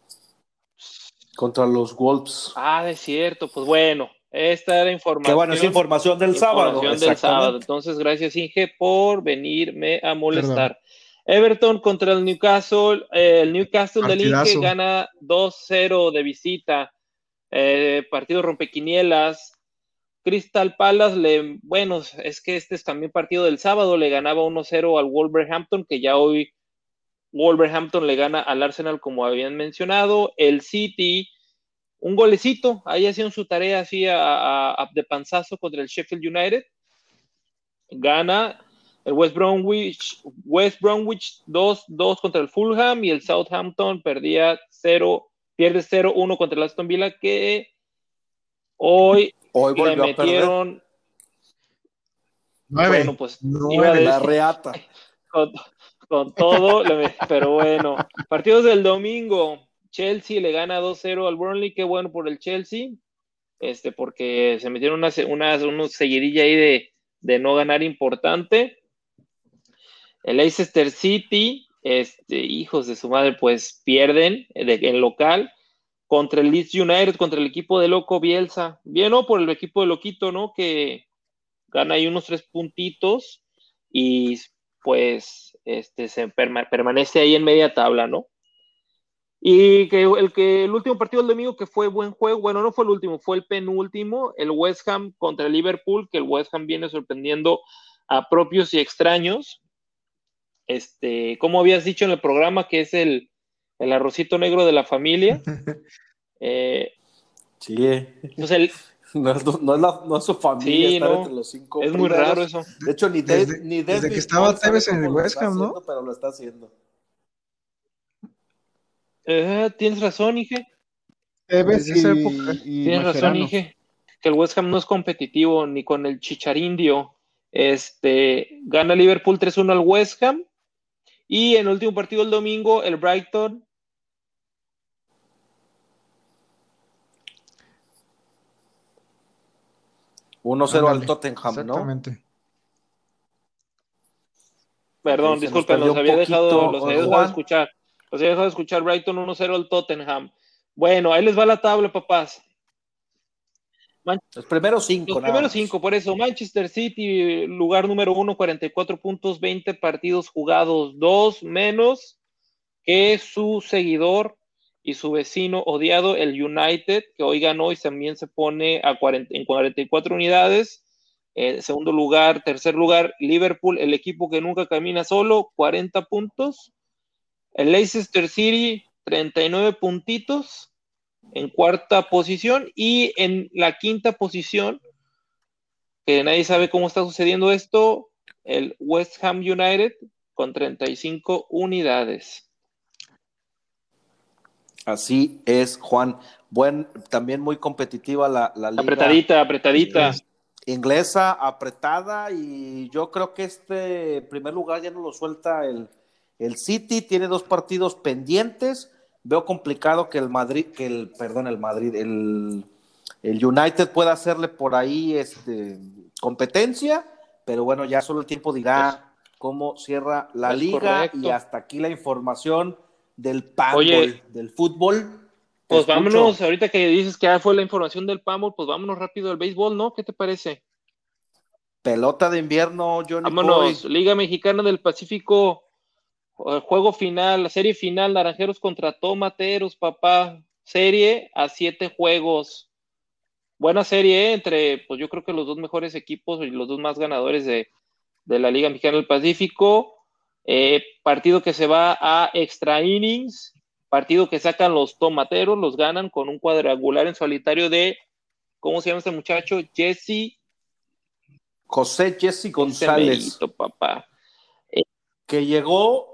contra los Wolves. Ah, es cierto, pues bueno, esta era información. Que bueno, es información del sábado. información del sábado. Entonces, gracias Inge por venirme a molestar. Everton contra el Newcastle, eh, el Newcastle del Inge gana 2-0 de visita, Eh, partido rompequinielas. Crystal Palace, le, bueno, es que este es también partido del sábado, le ganaba 1-0 al Wolverhampton, que ya hoy Wolverhampton le gana al Arsenal, como habían mencionado. El City, un golecito, ahí hacían su tarea así a, a- a- de panzazo contra el Sheffield United. Gana el West Bromwich, West Bromwich 2-2 contra el Fulham y el Southampton perdía 0, pierde 0-1 contra el Aston Villa, que hoy Hoy le metieron, Nueve. bueno, pues Nueve. iba a la decir- reata. con, con todo, pero bueno. Partidos del domingo. Chelsea le gana 2-0 al Burnley, qué bueno por el Chelsea, este, porque se metieron una, una, ahí de, de no ganar importante. El Leicester City, este, hijos de su madre, pues pierden de- en local contra el Leeds United, contra el equipo de Loco Bielsa. Bien, ¿no? Por el equipo de Loquito, ¿no? Que gana ahí unos tres puntitos y pues este, se perma- permanece ahí en media tabla, ¿no? Y que el, que el último partido del domingo que fue buen juego, bueno, no fue el último, fue el penúltimo, el West Ham contra el Liverpool, que el West Ham viene sorprendiendo a propios y extraños. Este, como habías dicho en el programa, que es el, el arrocito negro de la familia. Eh, Sí, eh. pues el, no, es, no es la- no es su familia Sí, estar no. entre los cinco es muy raro eso. De hecho, ni, Desde- ni desde David que estaba Tevez en el West Ham, ¿no? haciendo, Pero lo está haciendo. Eh, Tienes razón, Inge. Tevez y- época. y Tienes razón. Inge, que el West Ham no es competitivo ni con el Chicharindio. Este, gana Liverpool 3-1 al West Ham. Y en el último partido del domingo, el Brighton 1-0 al Tottenham, ¿no? Exactamente. Perdón, nos disculpen, los había dejado, poquito, los había dejado Juan. de escuchar. Los había dejado de escuchar Brighton 1-0 al Tottenham. Bueno, ahí les va la tabla, papás. Los primeros cinco. Los primeros cinco, por eso. Manchester City, lugar número uno, 44 puntos, 20 partidos jugados, dos menos que su seguidor y su vecino odiado, el United, que hoy ganó y también se pone a 40 en 44 unidades. Eh, segundo lugar, tercer lugar, Liverpool, el equipo que nunca camina solo, 40 puntos. El Leicester City, 39 puntitos en cuarta posición y en la quinta posición, que nadie sabe cómo está sucediendo esto, el West Ham United con 35 unidades. Así es, Juan. Buen, también muy competitiva la, la liga Apretadita, apretadita. inglesa, apretada, y yo creo que este primer lugar ya no lo suelta el, el City, tiene dos partidos pendientes. Veo complicado que el Madrid, que el, perdón, el Madrid, el, el United pueda hacerle por ahí este competencia, pero bueno, ya solo el tiempo dirá cómo cierra la Es liga correcto. y hasta aquí la información del Oye. del fútbol. Pues escucho. vámonos, ahorita que dices que ya fue la información del PAMO, pues vámonos rápido al béisbol, ¿no? ¿Qué te parece? Pelota de invierno, Johnny Vámonos, Boy. Liga Mexicana del Pacífico, eh, juego final, la serie final, Naranjeros contra Tomateros, papá, serie a siete juegos. Buena serie, ¿eh? entre, pues yo creo que los dos mejores equipos y los dos más ganadores de, de la Liga Mexicana del Pacífico. Eh, partido que se va a extra innings, partido que sacan los Tomateros, los ganan con un cuadrangular en solitario de, ¿cómo se llama este muchacho? Jesse José Jesse González. Papá. que llegó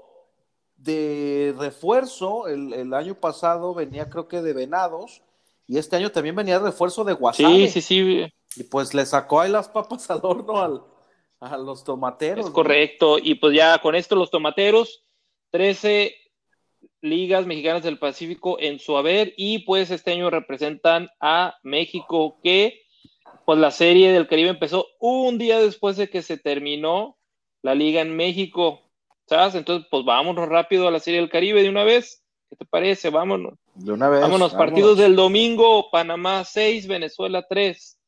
de refuerzo el, el año pasado, venía creo que de Venados, y este año también venía de refuerzo de Guasave. Sí, sí, sí, Y pues le sacó ahí las papas al horno al, a los tomateros. es ¿no? correcto. Y pues ya con esto los tomateros, 13 ligas mexicanas del Pacífico en su haber y pues este año representan a México que pues la serie del Caribe empezó un día después de que se terminó la liga en México, ¿sabes? Entonces pues vámonos rápido a la serie del Caribe de una vez. ¿Qué te parece? Vámonos. De una vez. Vámonos, partidos del domingo, Panamá 6, Venezuela 3,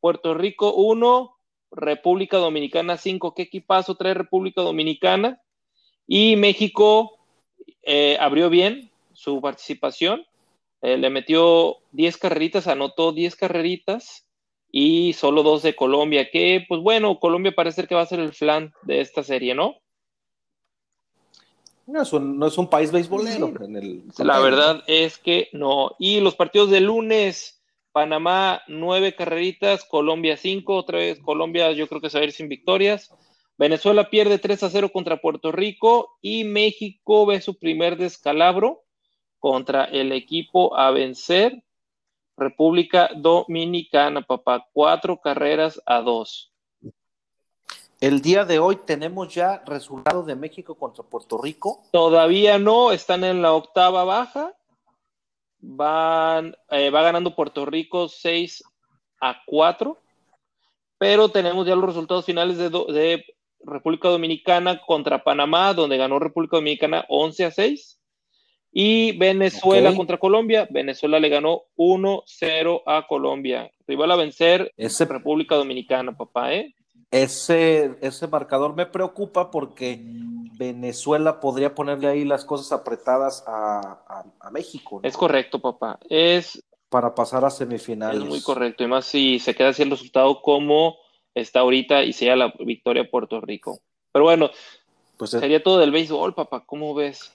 Puerto Rico 1, República Dominicana 5, ¿qué equipazo trae República Dominicana? Y México eh, abrió bien su participación, eh, le metió 10 carreritas, anotó 10 carreritas y solo dos de Colombia, que pues bueno, Colombia parece ser que va a ser el flan de esta serie, ¿no? No es un, no es un país beisbolero. En el, La verdad es que no. Y los partidos de lunes, Panamá nueve carreritas, Colombia cinco, otra vez Colombia yo creo que se va a ir sin victorias. Venezuela pierde 3 a 0 contra Puerto Rico y México ve su primer descalabro contra el equipo a vencer, República Dominicana, papá, cuatro carreras a dos. El día de hoy tenemos ya resultado de México contra Puerto Rico. Todavía no, están en la octava baja. Van, eh, va ganando Puerto Rico 6 a 4. Pero tenemos ya los resultados finales de, do- de República Dominicana contra Panamá, donde ganó República Dominicana 11 a 6. Y Venezuela contra Colombia. Venezuela le ganó 1-0 a Colombia. Rival a vencer Ese, República Dominicana, papá, ¿eh? Ese, ese marcador me preocupa porque Venezuela podría ponerle ahí las cosas apretadas a, a- a México ¿no? Es correcto, papá. Es para pasar a semifinales. Es muy correcto, y más si se queda así el resultado como está ahorita y sea la victoria a Puerto Rico. Pero bueno, Pues, eh, sería todo del béisbol, papá, ¿cómo ves?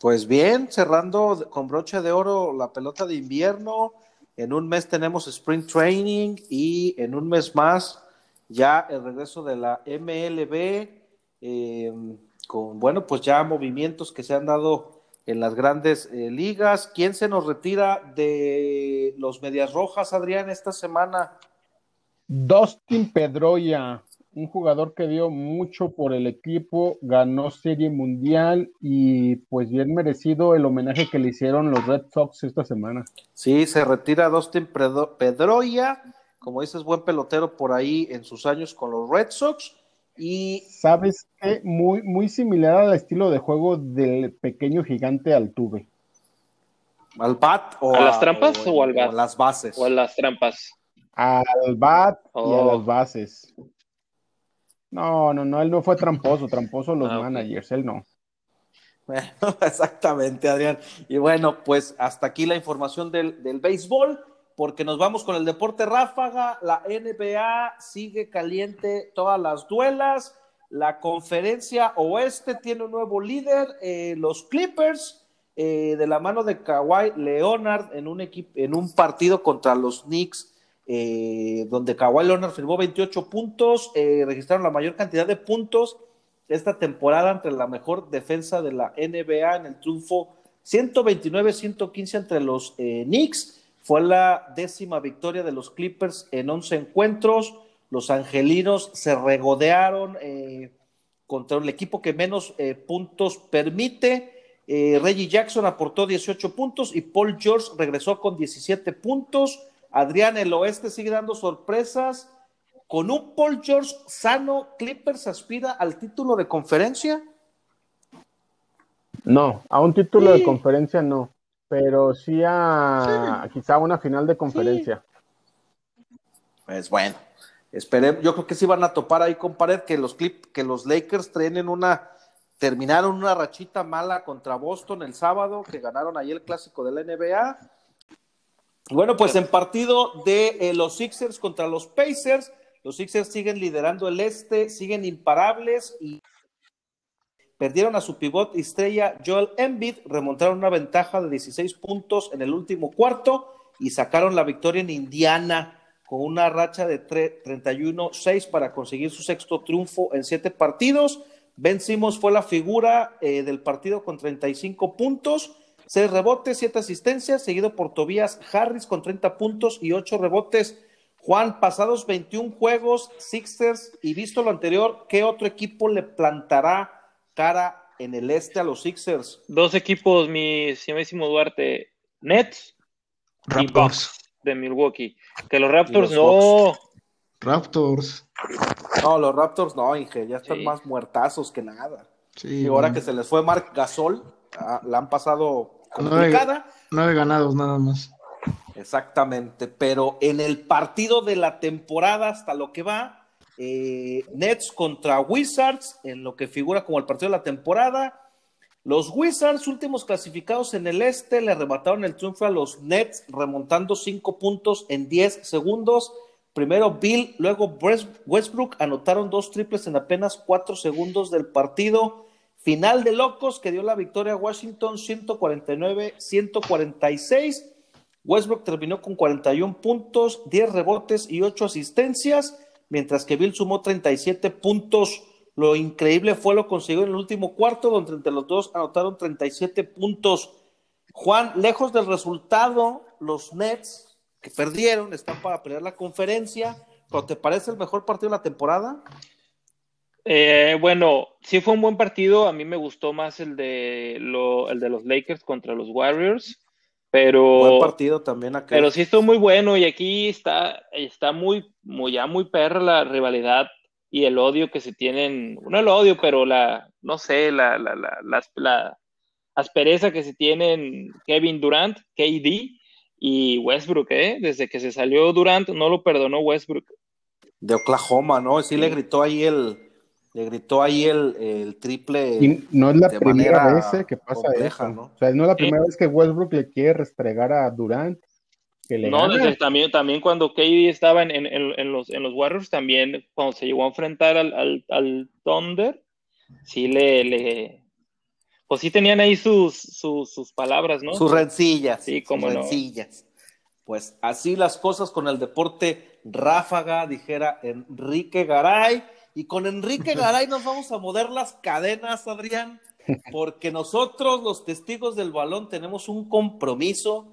pues bien, cerrando con broche de oro la pelota de invierno. En un mes tenemos Spring Training y en un mes más ya el regreso de la MLB. eh, con, bueno, pues ya movimientos que se han dado en las grandes eh, ligas. ¿Quién se nos retira de los Medias Rojas, Adrián, esta semana? Dustin Pedroya, un jugador que dio mucho por el equipo, ganó Serie Mundial y pues bien merecido el homenaje que le hicieron los Red Sox esta semana. Sí, se retira Dustin Pedro- Pedroia, como dices, buen pelotero por ahí en sus años con los Red Sox. Y ¿Sabes qué? Muy, muy similar al estilo de juego del pequeño gigante Altuve. ¿Al bat o ¿A las trampas o al bat? a las bases? O a las trampas. Al bat y a Oh. las bases. No, no, no, él no fue tramposo, tramposo los Ah, managers, él no. Bueno, exactamente, Adrián. Y bueno, pues hasta aquí la información del, del béisbol, porque nos vamos con el deporte ráfaga. La NBA sigue caliente todas las duelas. La conferencia oeste tiene un nuevo líder, eh, los Clippers, eh, de la mano de Kawhi Leonard en un, en un partido contra los Knicks, eh, donde Kawhi Leonard firmó 28 puntos, eh, registraron la mayor cantidad de puntos esta temporada entre la mejor defensa de la NBA en el triunfo 129-115 entre los Knicks. Fue la décima victoria de los Clippers en 11 encuentros. Los angelinos se regodearon eh, contra el equipo que menos eh, puntos permite. Eh, Reggie Jackson aportó 18 puntos y Paul George regresó con 17 puntos. Adrián, el oeste sigue dando sorpresas. Con un Paul George sano, Clippers aspira al título de conferencia. No, a un título Sí. de conferencia no, pero sí a quizá una final de conferencia. Pues bueno, esperemos. Yo creo que sí van a topar ahí con pared que los Clip, que los Lakers tienen una, terminaron una rachita mala contra Boston el sábado, que ganaron ahí el clásico de la NBA. Bueno, pues en partido de eh, los Sixers contra los Pacers, los Sixers siguen liderando el este, siguen imparables y perdieron a su pivot estrella Joel Embiid, remontaron una ventaja de 16 puntos en el último cuarto y sacaron la victoria en Indiana con una racha de 31-6 para conseguir su sexto triunfo en siete partidos. Ben Simmons fue la figura eh, del partido con 35 puntos, 6 rebotes, 7 asistencias, seguido por Tobias Harris con 30 puntos y 8 rebotes. Juan, pasados 21 juegos, Sixers, y visto lo anterior, ¿qué otro equipo le plantará cara en el este a los Sixers? Dos equipos, mi estimadísimo Duarte. Nets y Raptors. Bucks de Milwaukee. Que los Raptors los no. Raptors. No, los Raptors no, Inge, ya están Sí. más muertazos que nada. Sí, y ahora que se les fue Marc Gasol, ah, la han pasado Nueve- complicada. Nueve ganados nada más. Exactamente, pero en el partido de la temporada hasta lo que va, eh, Nets contra Wizards, en lo que figura como el partido de la temporada, los Wizards, últimos clasificados en el este, le arrebataron el triunfo a los Nets, remontando cinco puntos en 10 segundos. Primero Bill, luego West- Westbrook anotaron dos triples en apenas cuatro segundos del partido. Final de locos que dio la victoria a Washington 149-146. Westbrook terminó con 41 puntos, 10 rebotes y 8 asistencias, mientras que Bill sumó 37 puntos. Lo increíble fue lo consiguió en el último cuarto, donde entre los dos anotaron 37 puntos. Juan, lejos del resultado, los Nets que perdieron están para pelear la conferencia. ¿Pero te parece el mejor partido de la temporada? Eh, bueno, sí fue un buen partido. A mí me gustó más el de, el de los Lakers contra los Warriors. Pero, Buen partido también aquel. pero sí estuvo muy bueno. Y aquí está, está muy, muy, ya muy perra la rivalidad y el odio que se tienen. No el odio, pero la, no sé, la, la, la, la, la aspereza que se tienen Kevin Durant, KD y Westbrook, ¿eh? Desde que se salió Durant, no lo perdonó Westbrook. de Oklahoma, ¿no? Sí, Sí. le gritó ahí el, le gritó ahí el, el triple. Y no es la de primera vez eh, que pasa compleja, eso. ¿no? O sea, no es la primera vez que Westbrook le quiere restregar a Durant. Que le No, desde también, también cuando KD estaba en, en, en- en los, en los Warriors, también cuando se llegó a enfrentar al, al, al Thunder, sí le, le, pues sí tenían ahí sus, sus, sus palabras, ¿no? Sus rencillas. Sí, sus cómo no. rencillas. Pues así las cosas con el deporte ráfaga, dijera Enrique Garay. Y con Enrique Garay nos vamos a mover las cadenas, Adrián, porque nosotros, los testigos del balón, tenemos un compromiso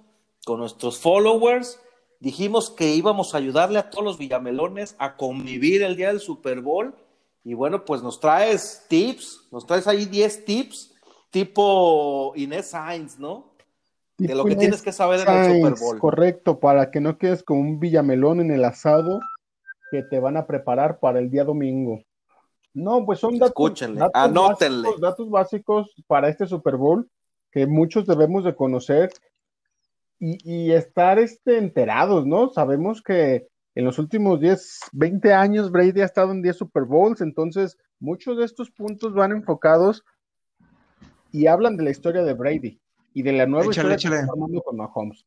con nuestros followers. Dijimos que íbamos a ayudarle a todos los villamelones a convivir el día del Super Bowl. Y bueno, pues nos traes tips, nos traes ahí 10 tips, tipo Inés Sainz, ¿no? de lo que tienes que saber en el Super Bowl. Correcto, para que no quedes con un villamelón en el asado que te van a preparar para el día domingo. No, pues son datos, Escúchenle, datos anótenle. básicos, datos básicos para este Super Bowl que muchos debemos de conocer. y, y estar este, enterados, ¿no? Sabemos que en los últimos 10, 20 años Brady ha estado en 10 Super Bowls, entonces muchos de estos puntos van enfocados y hablan de la historia de Brady y de la nueva Échale, historia que échale. está formando con Mahomes.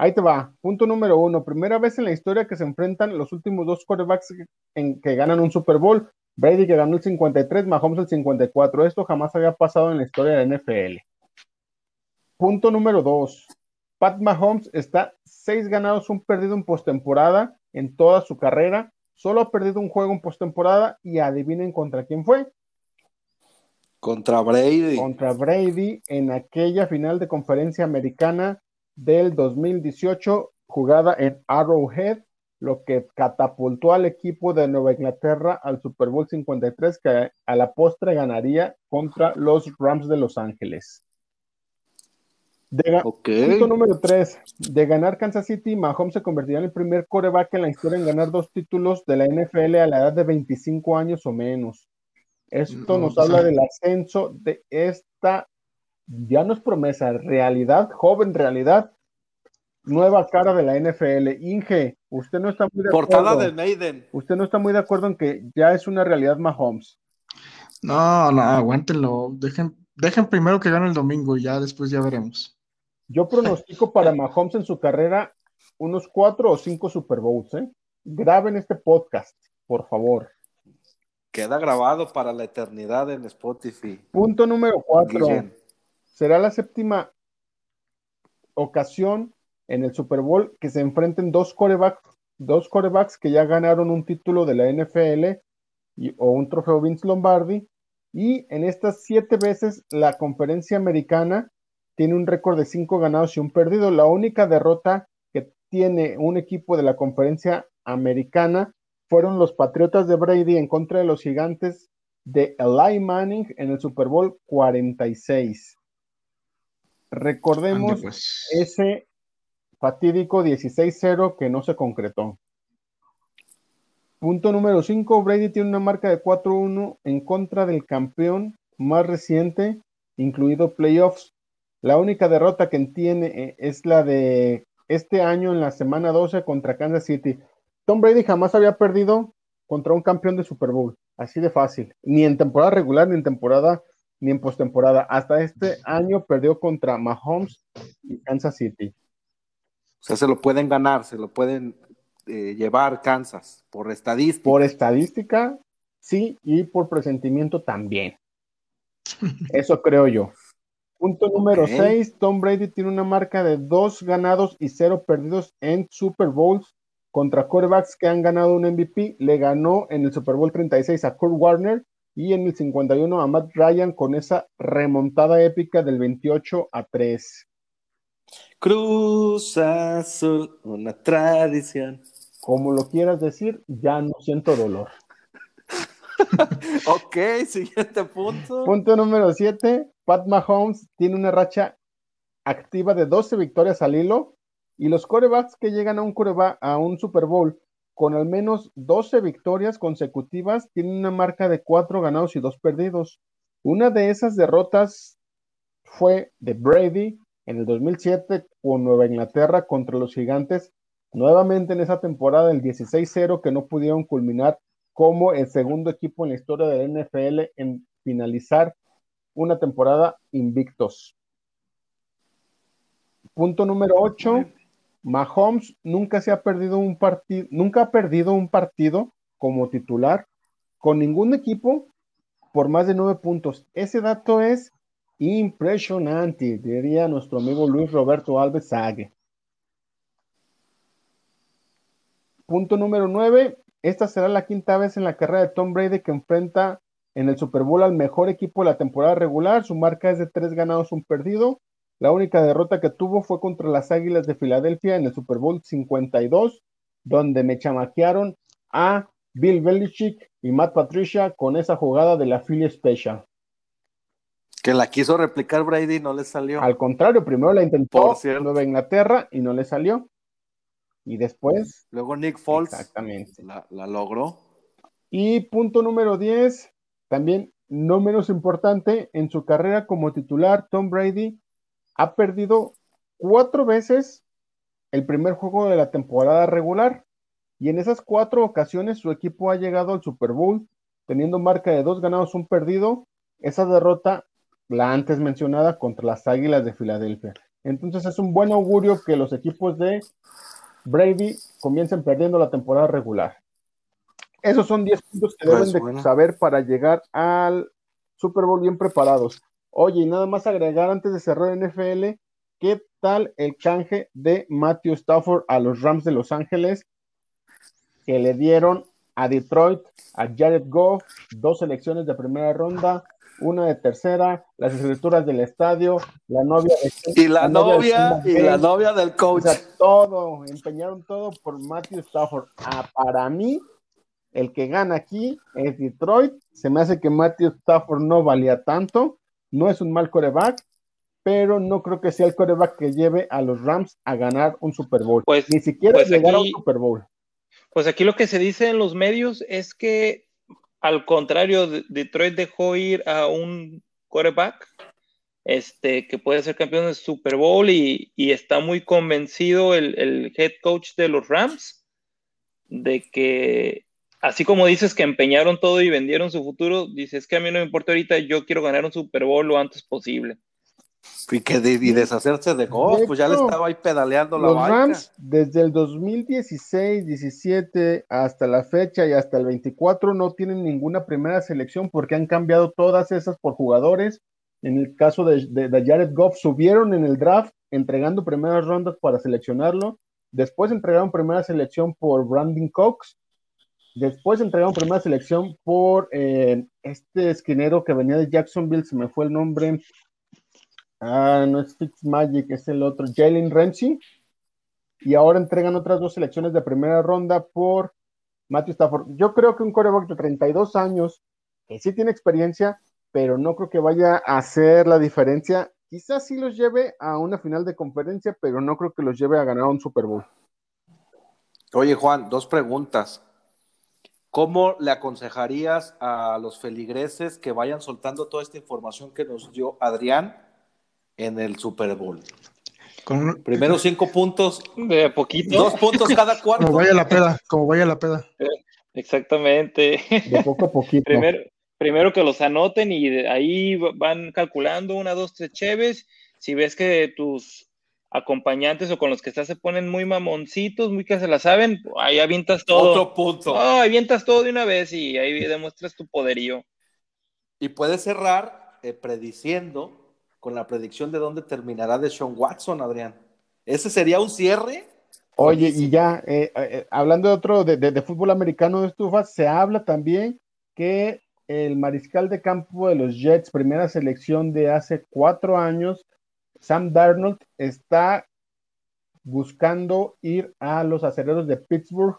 Ahí te va. Punto número uno. Primera vez en la historia que se enfrentan los últimos dos quarterbacks en que ganan un Super Bowl. Brady que ganó el 53, Mahomes el 54. Esto jamás había pasado en la historia de la NFL. Punto número dos. Pat Mahomes está seis ganados, un perdido en postemporada en toda su carrera. Solo ha perdido un juego en postemporada y adivinen contra quién fue. Contra Brady. Contra Brady en aquella final de conferencia americana del 2018 jugada en Arrowhead, lo que catapultó al equipo de Nueva Inglaterra al Super Bowl 53 que a la postre ganaría contra los Rams de Los Ángeles. De ga- Ok. Punto número 3. De ganar Kansas City, Mahomes se convertiría en el primer coreback en la historia en ganar dos títulos de la NFL a la edad de 25 años o menos. Esto No, nos pues, habla del ascenso de esta, ya no es promesa, realidad, joven realidad, nueva cara de la NFL. Inge, usted no está muy de Portada acuerdo. de Maiden. Usted no está muy de acuerdo en que ya es una realidad Mahomes. No, no, aguántenlo. Dejen, dejen primero que gane el domingo y ya después ya veremos. Yo pronostico para Mahomes en su carrera unos cuatro o cinco Super Bowls, ¿eh? Graben este podcast, por favor. Queda grabado para la eternidad en Spotify. Punto número cuatro. Guillén. Será la séptima ocasión en el Super Bowl que se enfrenten dos corebacks, dos corebacks que ya ganaron un título de la NFL y- o un trofeo Vince Lombardi. Y en estas siete veces la conferencia americana tiene un récord de cinco ganados y un perdido. La única derrota que tiene un equipo de la conferencia americana fueron los Patriotas de Brady en contra de los gigantes de Eli Manning en el Super Bowl 46. Recordemos Ande, pues. ese fatídico 16-0 que no se concretó. Punto número 5, Brady tiene una marca de 4-1 en contra del campeón más reciente, incluido playoffs. La única derrota que tiene eh, es la de este año en la semana 12 contra Kansas City. Tom Brady jamás había perdido contra un campeón de Super Bowl, así de fácil, ni en temporada regular, ni en temporada, ni en postemporada. Hasta este año perdió contra Mahomes y Kansas City. O sea, se lo pueden ganar, se lo pueden eh, llevar Kansas por estadística. Por estadística, sí, y por presentimiento también. Eso creo yo. Punto número Ok. 6, Tom Brady tiene una marca de dos ganados y cero perdidos en Super Bowls contra quarterbacks que han ganado un MVP. Le ganó en el Super Bowl 36 a Kurt Warner y en el 51 a Matt Ryan con esa remontada épica del 28 a 3. Cruz Azul, una tradición. Como lo quieras decir, ya no siento dolor. Ok, siguiente punto. Punto número 7. Pat Mahomes tiene una racha activa de 12 victorias al hilo y los corebacks que llegan a un, coreba- a un Super Bowl con al menos 12 victorias consecutivas tienen una marca de 4 ganados y 2 perdidos. Una de esas derrotas fue de Brady en el 2007 con Nueva Inglaterra contra los Gigantes, nuevamente en esa temporada el 16-0 que no pudieron culminar como el segundo equipo en la historia de la NFL en finalizar una temporada invictos. Punto número 8. Mahomes nunca se ha perdido un partido, nunca ha perdido un partido como titular con ningún equipo por más de nueve puntos. Ese dato es impresionante, diría nuestro amigo Luis Roberto Alves Sague. Punto número 9. Esta será la quinta vez en la carrera de Tom Brady que enfrenta en el Super Bowl al mejor equipo de la temporada regular. Su marca es de tres ganados, un perdido. La única derrota que tuvo fue contra las Águilas de Filadelfia en el Super Bowl 52, donde me chamaquearon a Bill Belichick y Matt Patricia con esa jugada de la Philly Special. Que la quiso replicar Brady y no le salió. Al contrario, primero la intentó. Nueva Inglaterra y no le salió. Y después, Luego Nick Foles exactamente. la, la logró. Y punto número 10, también no menos importante, en su carrera como titular, Tom Brady ha perdido cuatro veces el primer juego de la temporada regular. Y en esas cuatro ocasiones su equipo ha llegado al Super Bowl teniendo marca de dos ganados, un perdido. Esa derrota, la antes mencionada, contra las Águilas de Filadelfia. Entonces es un buen augurio que los equipos de Brady comiencen perdiendo la temporada regular. Esos son 10 puntos que Pues, deben de saber para llegar al Super Bowl bien preparados. Oye, y nada más agregar antes de cerrar NFL, ¿qué tal el canje de Matthew Stafford a los Rams de Los Ángeles? Que le dieron a Detroit, a Jared Goff, dos selecciones de primera ronda, una de tercera, las escrituras del estadio, la novia de Y la novia, y la novia del o coach. sea, todo, empeñaron todo por Matthew Stafford. Ah, para mí, el que gana aquí es Detroit. Se me hace que Matthew Stafford no valía tanto. No es un mal coreback, pero no creo que sea el coreback que lleve a los Rams a ganar un Super Bowl. Pues- Ni siquiera pues llegar a un aquí- Super Bowl. Pues aquí lo que se dice en los medios es que, al contrario, de- Detroit dejó ir a un quarterback este, que puede ser campeón del Super Bowl y, y está muy convencido el, el head coach de los Rams de que, así como dices que empeñaron todo y vendieron su futuro, dices que a mí no me importa ahorita, yo quiero ganar un Super Bowl lo antes posible. Y, que de- y deshacerse de Goff, De pues ya le estaba ahí pedaleando la Los. Rams, desde el 2016, 17 hasta la fecha y hasta el 24, no tienen ninguna primera selección porque han cambiado todas esas por jugadores. En el caso de, de- de Jared Goff, subieron en el draft entregando primeras rondas para seleccionarlo. Después entregaron primera selección por Brandon Cox. Después entregaron primera selección por eh, este esquinero que venía de Jacksonville, se me fue el nombre. Ah, no es Fitzmagic, es el otro, Jalen Ramsey. Y ahora entregan otras dos selecciones de primera ronda por Matthew Stafford. Yo creo que un coreback de 32 años, que sí tiene experiencia, pero no creo que vaya a hacer la diferencia. Quizás sí los lleve a una final de conferencia, pero no creo que los lleve a ganar un Super Bowl. Oye, Juan, dos preguntas. ¿Cómo le aconsejarías a los feligreses que vayan soltando toda esta información que nos dio Adrián en el Super Bowl? Con- Primero cinco puntos, De a poquito. dos puntos cada cuarto. como vaya la peda, como vaya la peda. Exactamente. De poco a poquito. Primero, primero que los anoten y de ahí va- van calculando una, dos, tres cheves. Si ves que tus acompañantes o con los que estás se ponen muy mamoncitos, muy que se la saben, ahí avientas todo. Otro punto. Oh, avientas todo de una vez y ahí demuestras tu poderío. Y puedes cerrar eh, prediciendo con la predicción de dónde terminará de Sean Watson, Adrián. ¿Ese sería un cierre? Oye, y ya, eh, eh, hablando de otro, de, de- de fútbol americano de estufas, se habla también que el mariscal de campo de los Jets, primera selección de hace cuatro años, Sam Darnold, está buscando ir a los acereros de Pittsburgh.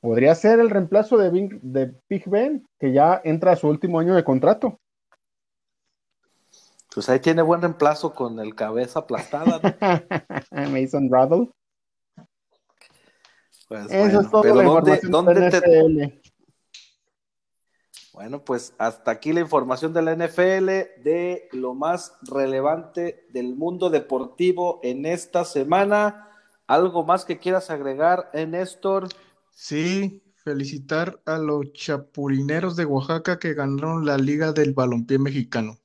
Podría ser el reemplazo de, Vin- de Big Ben, que ya entra a su último año de contrato. Pues ahí tiene buen reemplazo con el cabeza aplastada. ¿no? Mason Rattle. Pues, Eso bueno, es todo la ¿dónde- información dónde de te-. Bueno, pues hasta aquí la información de la NFL, de lo más relevante del mundo deportivo en esta semana. ¿Algo más que quieras agregar, eh, Néstor? Sí, felicitar a los chapulineros de Oaxaca que ganaron la Liga del Balompié Mexicano.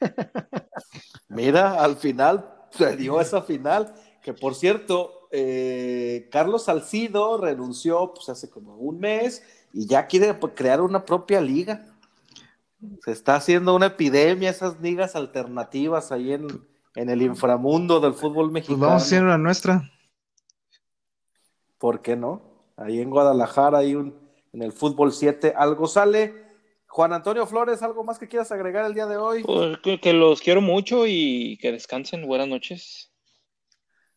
Mira, al final se dio esa final, que por cierto, eh, Carlos Salcido renunció pues, hace como un mes y ya quiere pues, crear una propia liga. Se está haciendo una epidemia, esas ligas alternativas ahí en, en el inframundo del fútbol Pues mexicano. vamos a hacer la nuestra. ¿Por qué no? Ahí en Guadalajara, hay un, en el fútbol 7, algo sale. Juan Antonio Flores, ¿algo más que quieras agregar el día de hoy? Pues, que, que los quiero mucho y que descansen. Buenas noches.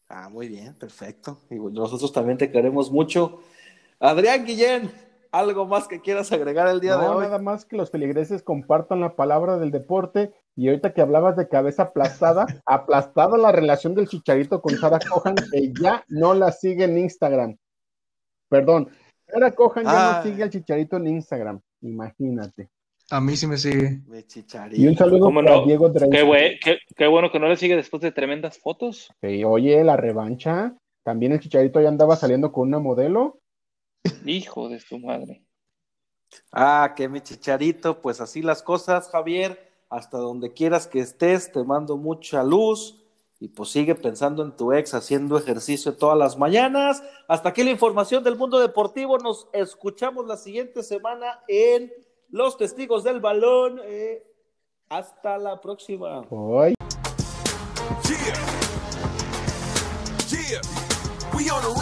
Ah, muy bien, perfecto. Y nosotros también te queremos mucho. Adrián Guillén, ¿algo más que quieras agregar el día de No, hoy? nada más que los feligreses compartan la palabra del deporte. Y ahorita que hablabas de cabeza aplastada, aplastada la relación del chicharito con Sara Cohan, que ya no la sigue en Instagram. Perdón, Sara Cohan ya no sigue al chicharito en Instagram. Imagínate. A mí sí me sigue. Y un saludo ¿Cómo para no? Diego. Qué, qué- qué bueno que no le sigue después de tremendas fotos. Sí, oye, la revancha. También el Chicharito ya andaba saliendo con una modelo. Hijo de su madre. Ah, que mi chicharito, pues así las cosas, Javier. Hasta donde quieras que estés, te mando mucha luz. Y pues sigue pensando en tu ex haciendo ejercicio todas las mañanas. Hasta aquí la información del mundo deportivo. Nos escuchamos la siguiente semana en Los Testigos del Balón. Eh, hasta la próxima. Hoy. Yeah. Yeah. We on the